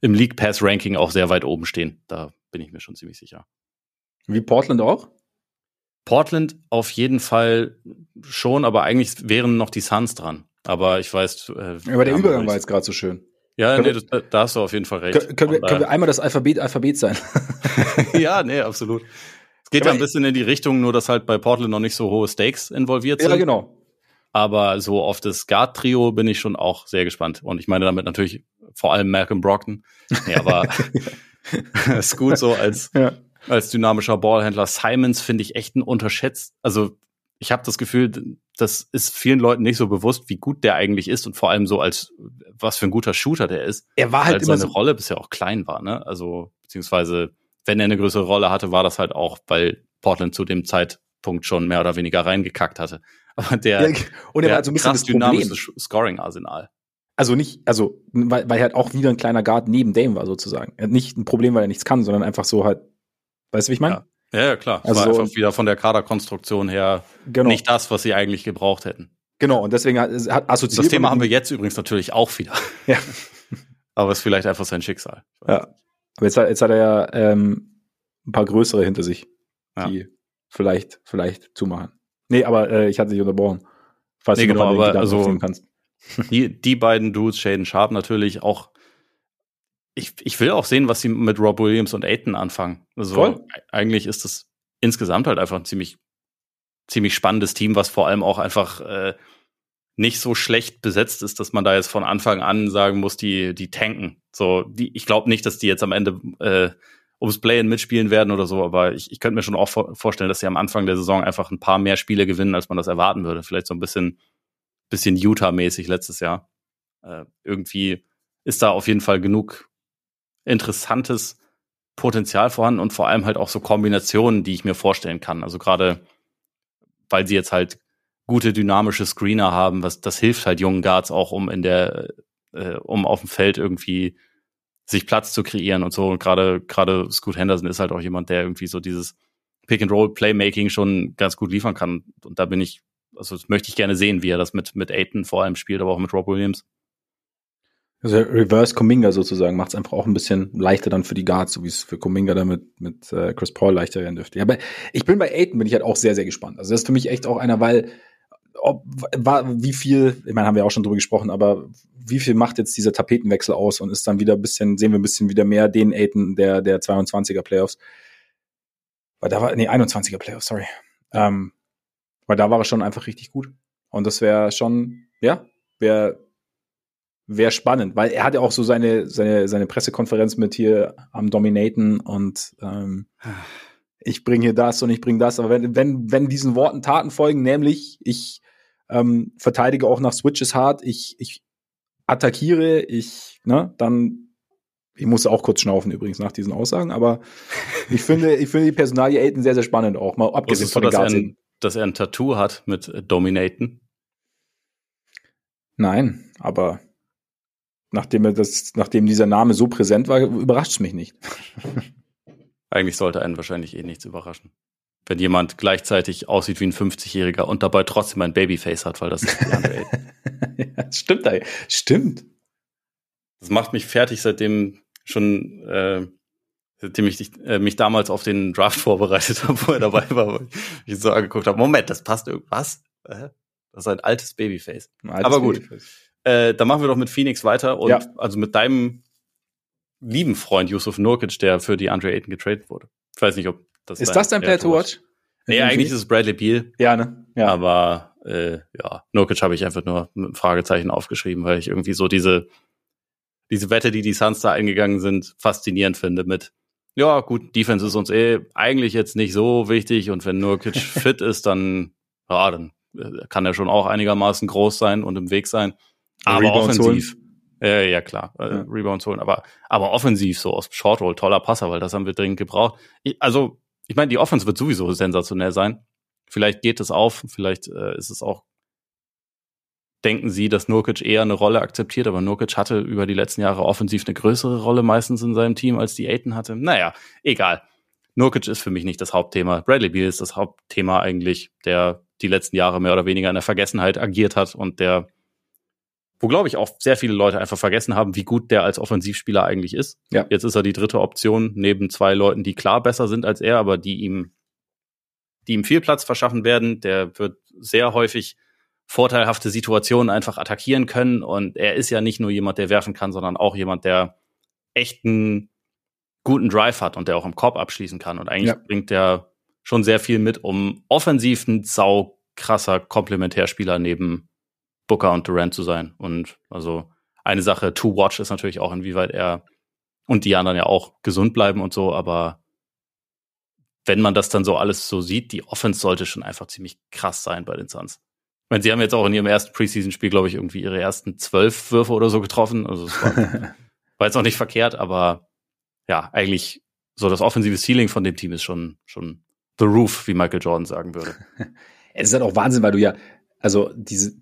im League Pass Ranking auch sehr weit oben stehen. Da bin ich mir schon ziemlich sicher. Wie Portland auch? Portland auf jeden Fall schon, aber eigentlich wären noch die Suns dran. Aber ich weiß. Äh, aber der Übergang war jetzt gerade so schön. Ja, nee, das, da hast du auf jeden Fall recht. Können, können, wir, können wir einmal das Alphabet Alphabet sein? ja, nee, absolut. Es geht ja ein bisschen in die Richtung, nur dass halt bei Portland noch nicht so hohe Stakes involviert sind. Ja, genau. Aber so auf das Guard-Trio bin ich schon auch sehr gespannt. Und ich meine damit natürlich vor allem Malcolm Brockton. Nee, aber ist gut so als, ja. als dynamischer Ballhändler. Simons finde ich echt ein unterschätzt. Also ich habe das Gefühl, das ist vielen Leuten nicht so bewusst, wie gut der eigentlich ist und vor allem so als was für ein guter Shooter der ist. Er war halt weil immer seine so Rolle bisher auch klein war, ne? Also beziehungsweise wenn er eine größere Rolle hatte, war das halt auch, weil Portland zu dem Zeitpunkt schon mehr oder weniger reingekackt hatte. Aber der, ja, und er der war so ein bisschen das dynamische Scoring-Arsenal. Also nicht, also weil, weil er halt auch wieder ein kleiner Guard neben Dame war sozusagen. Er hat nicht ein Problem, weil er nichts kann, sondern einfach so halt, weißt du, wie ich meine? Ja. Ja, ja klar. Also war einfach wieder von der Kaderkonstruktion her genau. nicht das, was sie eigentlich gebraucht hätten. Genau, und deswegen hat, hat assoziiert. Das Thema haben wir jetzt übrigens natürlich auch wieder. Ja. Aber es ist vielleicht einfach sein Schicksal. Ja. Aber jetzt hat, jetzt hat er ja ähm, ein paar größere hinter sich, die ja. vielleicht, vielleicht zumachen. Nee, aber äh, ich hatte dich unterbrochen. Falls nee, du genau, aber also, kannst. Die, die beiden Dudes, Shaden Sharp natürlich auch ich, ich will auch sehen, was sie mit Rob Williams und Aiton anfangen. Also Voll. eigentlich ist das insgesamt halt einfach ein ziemlich, ziemlich spannendes Team, was vor allem auch einfach äh, nicht so schlecht besetzt ist, dass man da jetzt von Anfang an sagen muss, die, die tanken. So, die, ich glaube nicht, dass die jetzt am Ende äh, ums Play-in mitspielen werden oder so, aber ich, ich könnte mir schon auch vor vorstellen, dass sie am Anfang der Saison einfach ein paar mehr Spiele gewinnen, als man das erwarten würde. Vielleicht so ein bisschen, bisschen Utah-mäßig letztes Jahr. Äh, irgendwie ist da auf jeden Fall genug interessantes Potenzial vorhanden und vor allem halt auch so Kombinationen, die ich mir vorstellen kann. Also gerade, weil sie jetzt halt gute dynamische Screener haben, was das hilft halt jungen Guards auch, um in der, äh, um auf dem Feld irgendwie sich Platz zu kreieren und so. Und gerade gerade Scoot Henderson ist halt auch jemand, der irgendwie so dieses Pick and Roll Playmaking schon ganz gut liefern kann. Und da bin ich, also das möchte ich gerne sehen, wie er das mit mit Aiton vor allem spielt, aber auch mit Rob Williams. Also Reverse Kuminga sozusagen macht es einfach auch ein bisschen leichter dann für die Guards, so wie es für Kuminga damit mit äh, Chris Paul leichter werden dürfte. Ja, aber ich bin bei Aiton bin ich halt auch sehr sehr gespannt. Also das ist für mich echt auch einer, weil ob, war, wie viel, ich meine, haben wir auch schon drüber gesprochen, aber wie viel macht jetzt dieser Tapetenwechsel aus und ist dann wieder ein bisschen, sehen wir ein bisschen wieder mehr den Aiden der, der 22er Playoffs. Weil da war, nee, 21er Playoffs, sorry. Ähm, weil da war er schon einfach richtig gut. Und das wäre schon, ja, wäre wäre spannend, weil er hat ja auch so seine, seine, seine Pressekonferenz mit hier am Dominaten und ähm, ich bringe hier das und ich bringe das. Aber wenn, wenn, wenn diesen Worten Taten folgen, nämlich ich ähm, verteidige auch nach Switches hart, ich, ich attackiere, ich, ne, dann, ich muss auch kurz schnaufen übrigens nach diesen Aussagen, aber ich finde, ich finde die Personalie Aiden sehr, sehr spannend auch, mal abgesehen von so, dass, er ein, dass er ein Tattoo hat mit Dominaten? Nein, aber nachdem er das, nachdem dieser Name so präsent war, überrascht es mich nicht. Eigentlich sollte einen wahrscheinlich eh nichts überraschen wenn jemand gleichzeitig aussieht wie ein 50-Jähriger und dabei trotzdem ein Babyface hat, weil das ist ja, stimmt, stimmt. Das macht mich fertig, seitdem schon, äh, seitdem ich äh, mich damals auf den Draft vorbereitet habe, wo er dabei war, wo ich so angeguckt habe, Moment, das passt irgendwas. Äh, das ist ein altes Babyface. Ein altes Aber gut, äh, dann machen wir doch mit Phoenix weiter und ja. also mit deinem lieben Freund Yusuf Nurkic, der für die Andre Ayton getradet wurde. Ich weiß nicht, ob das ist das dein Player to Watch? Nee, eigentlich ist es Bradley Beal. Ja, ne? Ja. Aber äh, ja, Nurkic habe ich einfach nur mit Fragezeichen aufgeschrieben, weil ich irgendwie so diese, diese Wette, die die Suns da eingegangen sind, faszinierend finde mit, ja, gut, Defense ist uns eh eigentlich jetzt nicht so wichtig und wenn Nurkic fit ist, dann, ja, dann äh, kann er schon auch einigermaßen groß sein und im Weg sein. Aber Rebounds offensiv. Äh, ja, klar, äh, ja. Rebounds holen. Aber, aber offensiv so aus Short Roll, toller Passer, weil das haben wir dringend gebraucht. Ich, also, ich meine, die Offense wird sowieso sensationell sein. Vielleicht geht es auf, vielleicht äh, ist es auch, denken sie, dass Nurkic eher eine Rolle akzeptiert, aber Nurkic hatte über die letzten Jahre offensiv eine größere Rolle meistens in seinem Team, als die Aiton hatte. Naja, egal. Nurkic ist für mich nicht das Hauptthema. Bradley Beal ist das Hauptthema eigentlich, der die letzten Jahre mehr oder weniger in der Vergessenheit agiert hat und der wo glaube ich auch sehr viele Leute einfach vergessen haben, wie gut der als Offensivspieler eigentlich ist. Ja. Jetzt ist er die dritte Option neben zwei Leuten, die klar besser sind als er, aber die ihm, die ihm viel Platz verschaffen werden. Der wird sehr häufig vorteilhafte Situationen einfach attackieren können und er ist ja nicht nur jemand, der werfen kann, sondern auch jemand, der echten guten Drive hat und der auch im Korb abschließen kann und eigentlich ja. bringt der schon sehr viel mit, um offensiv ein sau krasser Komplementärspieler neben Booker und Durant zu sein. Und also eine Sache to watch ist natürlich auch, inwieweit er und die anderen ja auch gesund bleiben und so, aber wenn man das dann so alles so sieht, die Offense sollte schon einfach ziemlich krass sein bei den Suns. Ich meine, sie haben jetzt auch in ihrem ersten Preseason-Spiel, glaube ich, irgendwie ihre ersten zwölf Würfe oder so getroffen. Also es war, war jetzt auch nicht verkehrt, aber ja, eigentlich so das offensive Ceiling von dem Team ist schon, schon the roof, wie Michael Jordan sagen würde. Es ist halt auch Wahnsinn, weil du ja, also diese,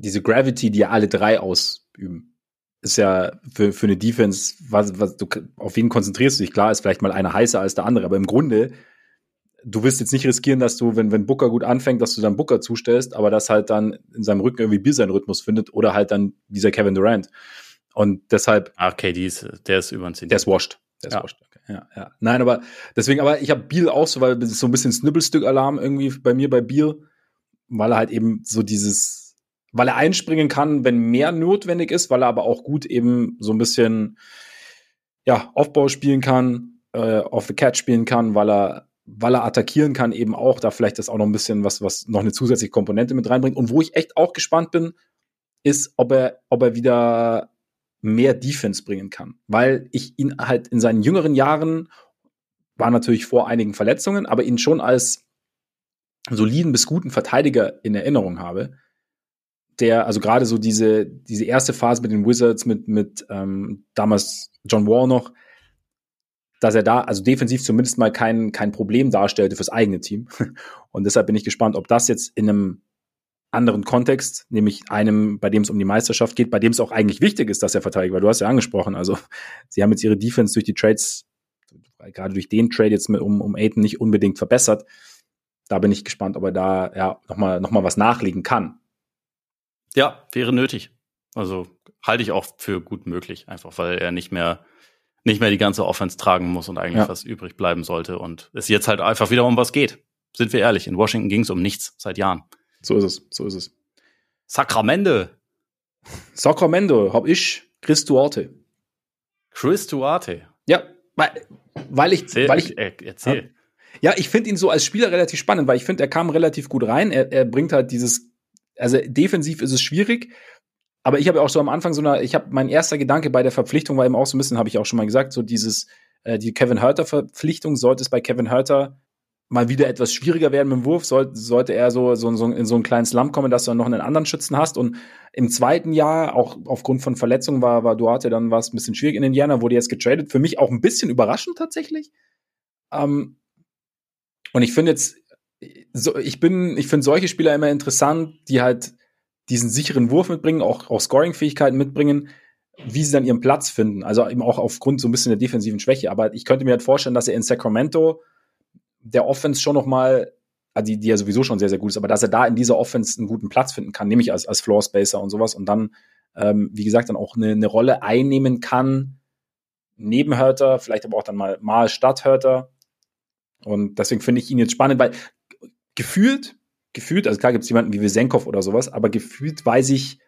diese Gravity, die ja alle drei ausüben, ist ja für, für eine Defense, was, was du, auf wen konzentrierst du dich? Klar ist vielleicht mal einer heißer als der andere, aber im Grunde, du wirst jetzt nicht riskieren, dass du, wenn, wenn Booker gut anfängt, dass du dann Booker zustellst, aber dass halt dann in seinem Rücken irgendwie Bill seinen Rhythmus findet oder halt dann dieser Kevin Durant. Und deshalb. Ach, KD ist, der ist über Der ist washed. Der ist ja. washed. Okay. Ja, ja. Nein, aber deswegen, aber ich habe Beal auch so, weil das ist so ein bisschen Snibbelstück-Alarm irgendwie bei mir bei Beal, weil er halt eben so dieses, weil er einspringen kann, wenn mehr notwendig ist, weil er aber auch gut eben so ein bisschen ja, Aufbau spielen kann, äh, off the catch spielen kann, weil er weil er attackieren kann, eben auch, da vielleicht das auch noch ein bisschen was, was noch eine zusätzliche Komponente mit reinbringt. Und wo ich echt auch gespannt bin, ist, ob er, ob er wieder mehr Defense bringen kann. Weil ich ihn halt in seinen jüngeren Jahren, war natürlich vor einigen Verletzungen, aber ihn schon als soliden bis guten Verteidiger in Erinnerung habe der, also gerade so diese, diese erste Phase mit den Wizards, mit, mit ähm, damals John Wall noch, dass er da, also defensiv zumindest mal kein, kein Problem darstellte fürs eigene Team. Und deshalb bin ich gespannt, ob das jetzt in einem, anderen Kontext, nämlich einem, bei dem es um die Meisterschaft geht, bei dem es auch eigentlich wichtig ist, dass er verteidigt, weil du hast ja angesprochen, also sie haben jetzt ihre Defense durch die Trades, gerade durch den Trade jetzt mit, um, um Aiden nicht unbedingt verbessert. Da bin ich gespannt, ob er da ja nochmal noch mal was nachlegen kann. Ja, wäre nötig. Also halte ich auch für gut möglich, einfach weil er nicht mehr nicht mehr die ganze Offense tragen muss und eigentlich ja. was übrig bleiben sollte und es jetzt halt einfach wieder um was geht. Sind wir ehrlich, in Washington ging es um nichts seit Jahren. So ist es, so ist es. Sacramento. Sacramento, hab ich Chris Duarte. Chris Duarte. Ja, weil, weil ich, erzähl, weil ich, erzähl. Ja, ich finde ihn so als Spieler relativ spannend, weil ich finde, er kam relativ gut rein. Er, er bringt halt dieses, also defensiv ist es schwierig, aber ich habe auch so am Anfang so eine, ich habe mein erster Gedanke bei der Verpflichtung war eben auch so ein bisschen, habe ich auch schon mal gesagt, so dieses, äh, die Kevin Hurter Verpflichtung sollte es bei Kevin Hurter mal wieder etwas schwieriger werden mit dem Wurf, sollte, sollte er so, so, so in so einen kleinen Slump kommen, dass du dann noch einen anderen Schützen hast. Und im zweiten Jahr, auch aufgrund von Verletzungen, war, war Duarte dann was ein bisschen schwierig in Indiana, wurde jetzt getradet. Für mich auch ein bisschen überraschend tatsächlich. Ähm, und ich finde jetzt, so, ich bin, ich finde solche Spieler immer interessant, die halt diesen sicheren Wurf mitbringen, auch, auch Scoring-Fähigkeiten mitbringen, wie sie dann ihren Platz finden. Also eben auch aufgrund so ein bisschen der defensiven Schwäche. Aber ich könnte mir halt vorstellen, dass er in Sacramento der Offense schon noch mal, also die, die ja sowieso schon sehr, sehr gut ist, aber dass er da in dieser Offense einen guten Platz finden kann, nämlich als, als Floor Spacer und sowas und dann, ähm, wie gesagt, dann auch eine, eine Rolle einnehmen kann, neben Hörter, vielleicht aber auch dann mal, mal statt Hörter. Und deswegen finde ich ihn jetzt spannend, weil gefühlt, gefühlt, also klar gibt es jemanden wie Wisenkov oder sowas, aber gefühlt weiß ich,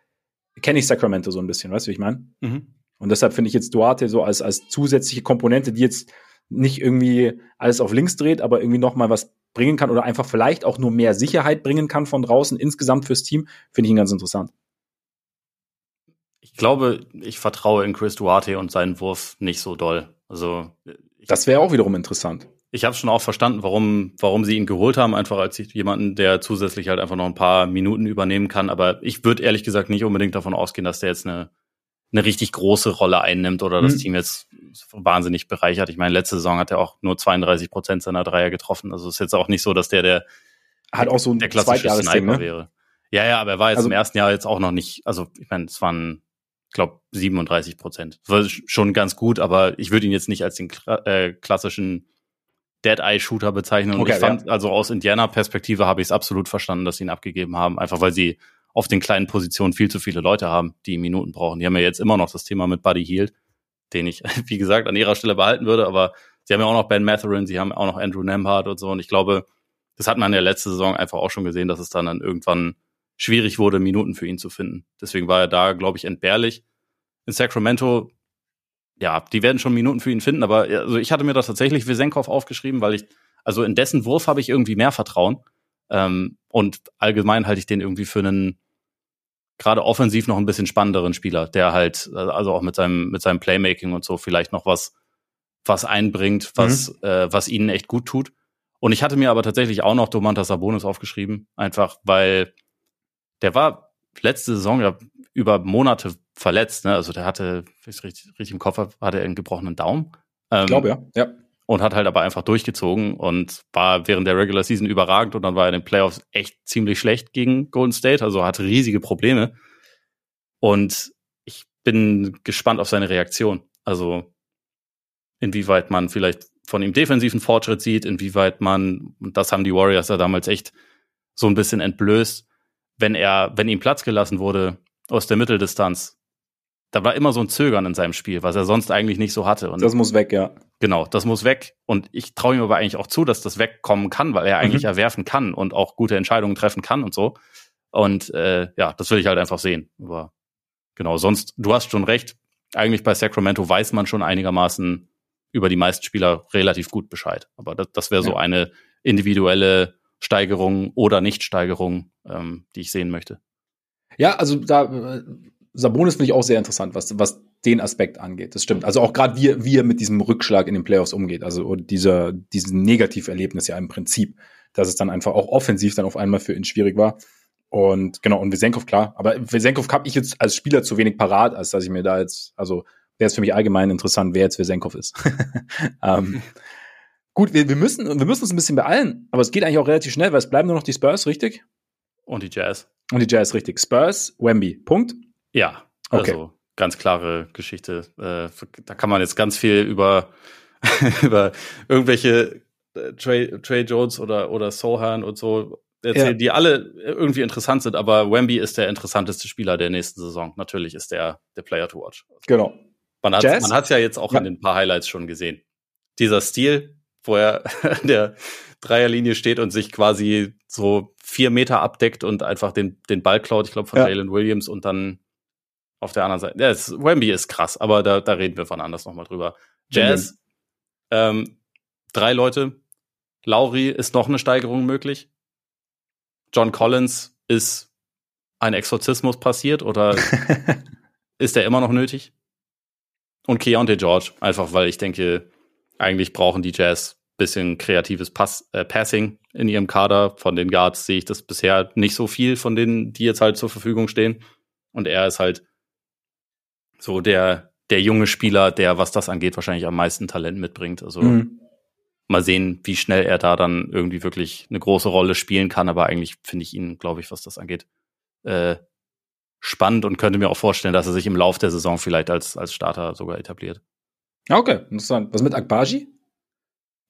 kenne ich Sacramento so ein bisschen, weißt du, wie ich meine? Mhm. Und deshalb finde ich jetzt Duarte so als, als zusätzliche Komponente, die jetzt nicht irgendwie alles auf links dreht, aber irgendwie noch mal was bringen kann oder einfach vielleicht auch nur mehr Sicherheit bringen kann von draußen insgesamt fürs Team, finde ich ihn ganz interessant. Ich glaube, ich vertraue in Chris Duarte und seinen Wurf nicht so doll. Also das wäre auch wiederum interessant. Ich habe schon auch verstanden, warum, warum sie ihn geholt haben, einfach als jemanden, der zusätzlich halt einfach noch ein paar Minuten übernehmen kann. Aber ich würde ehrlich gesagt nicht unbedingt davon ausgehen, dass der jetzt eine eine richtig große Rolle einnimmt oder das mhm. Team jetzt wahnsinnig bereichert. Ich meine, letzte Saison hat er auch nur 32 Prozent seiner Dreier getroffen. Also ist jetzt auch nicht so, dass der der hat auch so ein der klassische Sniper ne? wäre. Ja, ja, aber er war jetzt also, im ersten Jahr jetzt auch noch nicht, also ich meine, es waren, ich glaube, 37 Prozent. Das war schon ganz gut, aber ich würde ihn jetzt nicht als den äh, klassischen Dead-Eye-Shooter bezeichnen. Und okay, ich fand, ja. also aus Indiana-Perspektive habe ich es absolut verstanden, dass sie ihn abgegeben haben, einfach weil sie auf den kleinen Positionen viel zu viele Leute haben, die Minuten brauchen. Die haben ja jetzt immer noch das Thema mit Buddy Hield, den ich, wie gesagt, an ihrer Stelle behalten würde, aber sie haben ja auch noch Ben Matherin, sie haben auch noch Andrew Nembhard und so. Und ich glaube, das hat man ja letzte Saison einfach auch schon gesehen, dass es dann, dann irgendwann schwierig wurde, Minuten für ihn zu finden. Deswegen war er da, glaube ich, entbehrlich. In Sacramento, ja, die werden schon Minuten für ihn finden, aber also ich hatte mir das tatsächlich Wisenkov aufgeschrieben, weil ich, also in dessen Wurf habe ich irgendwie mehr Vertrauen. Ähm, und allgemein halte ich den irgendwie für einen gerade offensiv noch ein bisschen spannenderen Spieler, der halt, also auch mit seinem, mit seinem Playmaking und so vielleicht noch was, was einbringt, was, mhm. äh, was ihnen echt gut tut. Und ich hatte mir aber tatsächlich auch noch Domantas Sabonis aufgeschrieben, einfach weil der war letzte Saison ja über Monate verletzt, ne? Also der hatte, wenn ich richtig, richtig im Kopf habe, hatte er einen gebrochenen Daumen. Ähm, ich glaube, ja. ja und hat halt aber einfach durchgezogen und war während der Regular Season überragend und dann war er in den Playoffs echt ziemlich schlecht gegen Golden State, also hatte riesige Probleme. Und ich bin gespannt auf seine Reaktion. Also inwieweit man vielleicht von ihm defensiven Fortschritt sieht, inwieweit man, und das haben die Warriors ja damals echt so ein bisschen entblößt, wenn er, wenn ihm Platz gelassen wurde aus der Mitteldistanz, da war immer so ein Zögern in seinem Spiel, was er sonst eigentlich nicht so hatte. Und das muss weg, ja. Genau, das muss weg. Und ich traue ihm aber eigentlich auch zu, dass das wegkommen kann, weil er eigentlich mhm. erwerfen kann und auch gute Entscheidungen treffen kann und so. Und äh, ja, das will ich halt einfach sehen. Aber genau, sonst, du hast schon recht. Eigentlich bei Sacramento weiß man schon einigermaßen über die meisten Spieler relativ gut Bescheid. Aber das, das wäre so ja. eine individuelle Steigerung oder Nichtsteigerung, ähm, die ich sehen möchte. Ja, also da äh, Sabonis finde ich auch sehr interessant, was, was den Aspekt angeht. Das stimmt. Also auch gerade wie, wie er mit diesem Rückschlag in den Playoffs umgeht. Also dieser, diesen Negativerlebnis ja im Prinzip, dass es dann einfach auch offensiv dann auf einmal für ihn schwierig war. Und genau, und Wesenkov, klar. Aber Wesenkov habe ich jetzt als Spieler zu wenig parat, als dass ich mir da jetzt, also wäre es für mich allgemein interessant, wer jetzt Wesenkov ist. ähm, gut, wir, wir, müssen, wir müssen uns ein bisschen beeilen, aber es geht eigentlich auch relativ schnell, weil es bleiben nur noch die Spurs, richtig? Und die Jazz. Und die Jazz richtig. Spurs, Wemby. Punkt. Ja, also okay. ganz klare Geschichte. Äh, da kann man jetzt ganz viel über, über irgendwelche äh, Trey, Trey Jones oder, oder Sohan und so erzählen, ja. die alle irgendwie interessant sind, aber Wemby ist der interessanteste Spieler der nächsten Saison. Natürlich ist der der Player to watch. Genau. Man hat man hat's ja jetzt auch ja. in den paar Highlights schon gesehen. Dieser Stil, wo er an der Dreierlinie steht und sich quasi so vier Meter abdeckt und einfach den, den Ball klaut, ich glaube, von ja. Jalen Williams und dann auf der anderen Seite. Ja, es, Wemby ist krass, aber da, da reden wir von anders nochmal drüber. Jazz, ähm, drei Leute. Lauri ist noch eine Steigerung möglich. John Collins ist ein Exorzismus passiert oder ist er immer noch nötig? Und Keontae George, einfach weil ich denke, eigentlich brauchen die Jazz bisschen kreatives Pass, äh, Passing in ihrem Kader. Von den Guards sehe ich das bisher nicht so viel von denen, die jetzt halt zur Verfügung stehen. Und er ist halt so der, der junge Spieler, der, was das angeht, wahrscheinlich am meisten Talent mitbringt. Also mhm. mal sehen, wie schnell er da dann irgendwie wirklich eine große Rolle spielen kann. Aber eigentlich finde ich ihn, glaube ich, was das angeht, äh, spannend und könnte mir auch vorstellen, dass er sich im Lauf der Saison vielleicht als, als Starter sogar etabliert. Okay, interessant. Was mit Akbaji?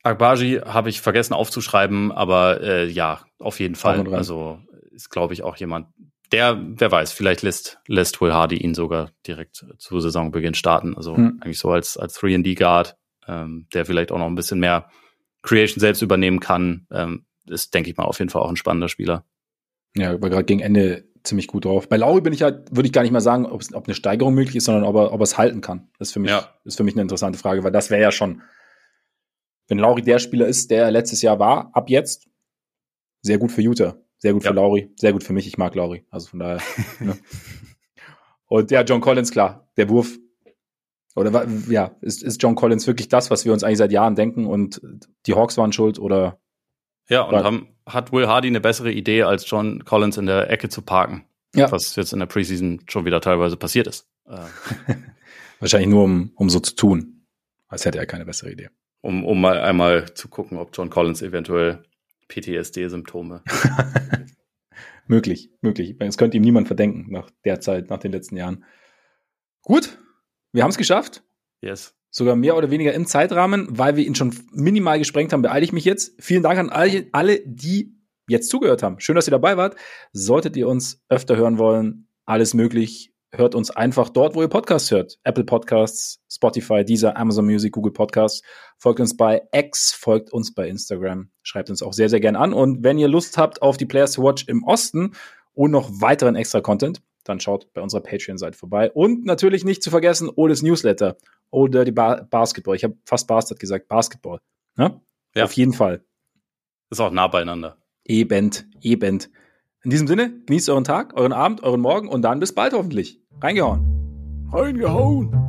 Akbaji habe ich vergessen aufzuschreiben, aber äh, ja, auf jeden Fall. Also ist, glaube ich, auch jemand, der, wer weiß, vielleicht lässt, lässt Will Hardy ihn sogar direkt zu Saisonbeginn starten. Also hm. eigentlich so als, als 3D-Guard, ähm, der vielleicht auch noch ein bisschen mehr Creation selbst übernehmen kann. Ähm, ist, denke ich mal, auf jeden Fall auch ein spannender Spieler. Ja, war gerade gegen Ende ziemlich gut drauf. Bei Lauri bin ich halt, würde ich gar nicht mal sagen, ob eine Steigerung möglich ist, sondern ob er, ob er es halten kann. Das ist für mich, ja. ist für mich eine interessante Frage, weil das wäre ja schon, wenn Lauri der Spieler ist, der letztes Jahr war, ab jetzt, sehr gut für Utah, sehr gut ja. für Lauri, sehr gut für mich. Ich mag Lauri. Also von daher. ne. Und ja, John Collins, klar, der Wurf. Oder ja, ist, ist John Collins wirklich das, was wir uns eigentlich seit Jahren denken und die Hawks waren schuld oder ja, und haben, hat Will Hardy eine bessere Idee, als John Collins in der Ecke zu parken. Ja. Was jetzt in der Preseason schon wieder teilweise passiert ist. Äh. Wahrscheinlich nur, um, um so zu tun, als hätte er keine bessere Idee. Um, um mal einmal zu gucken, ob John Collins eventuell PTSD-Symptome. möglich, möglich. Es könnte ihm niemand verdenken nach der Zeit, nach den letzten Jahren. Gut, wir haben es geschafft. Yes sogar mehr oder weniger im Zeitrahmen, weil wir ihn schon minimal gesprengt haben, beeile ich mich jetzt. Vielen Dank an alle, alle, die jetzt zugehört haben. Schön, dass ihr dabei wart. Solltet ihr uns öfter hören wollen, alles möglich. Hört uns einfach dort, wo ihr Podcasts hört. Apple Podcasts, Spotify, Deezer, Amazon Music, Google Podcasts. Folgt uns bei X, folgt uns bei Instagram. Schreibt uns auch sehr, sehr gern an. Und wenn ihr Lust habt auf die Players to Watch im Osten und noch weiteren extra Content, dann schaut bei unserer Patreon-Seite vorbei. Und natürlich nicht zu vergessen, Oles Newsletter. Old Dirty ba Basketball. Ich habe fast Bastard gesagt, Basketball. Ne? Ja. Auf jeden Fall. Ist auch nah beieinander. Ebend, ebend. In diesem Sinne, genießt euren Tag, euren Abend, euren Morgen und dann bis bald hoffentlich. Reingehauen. Reingehauen.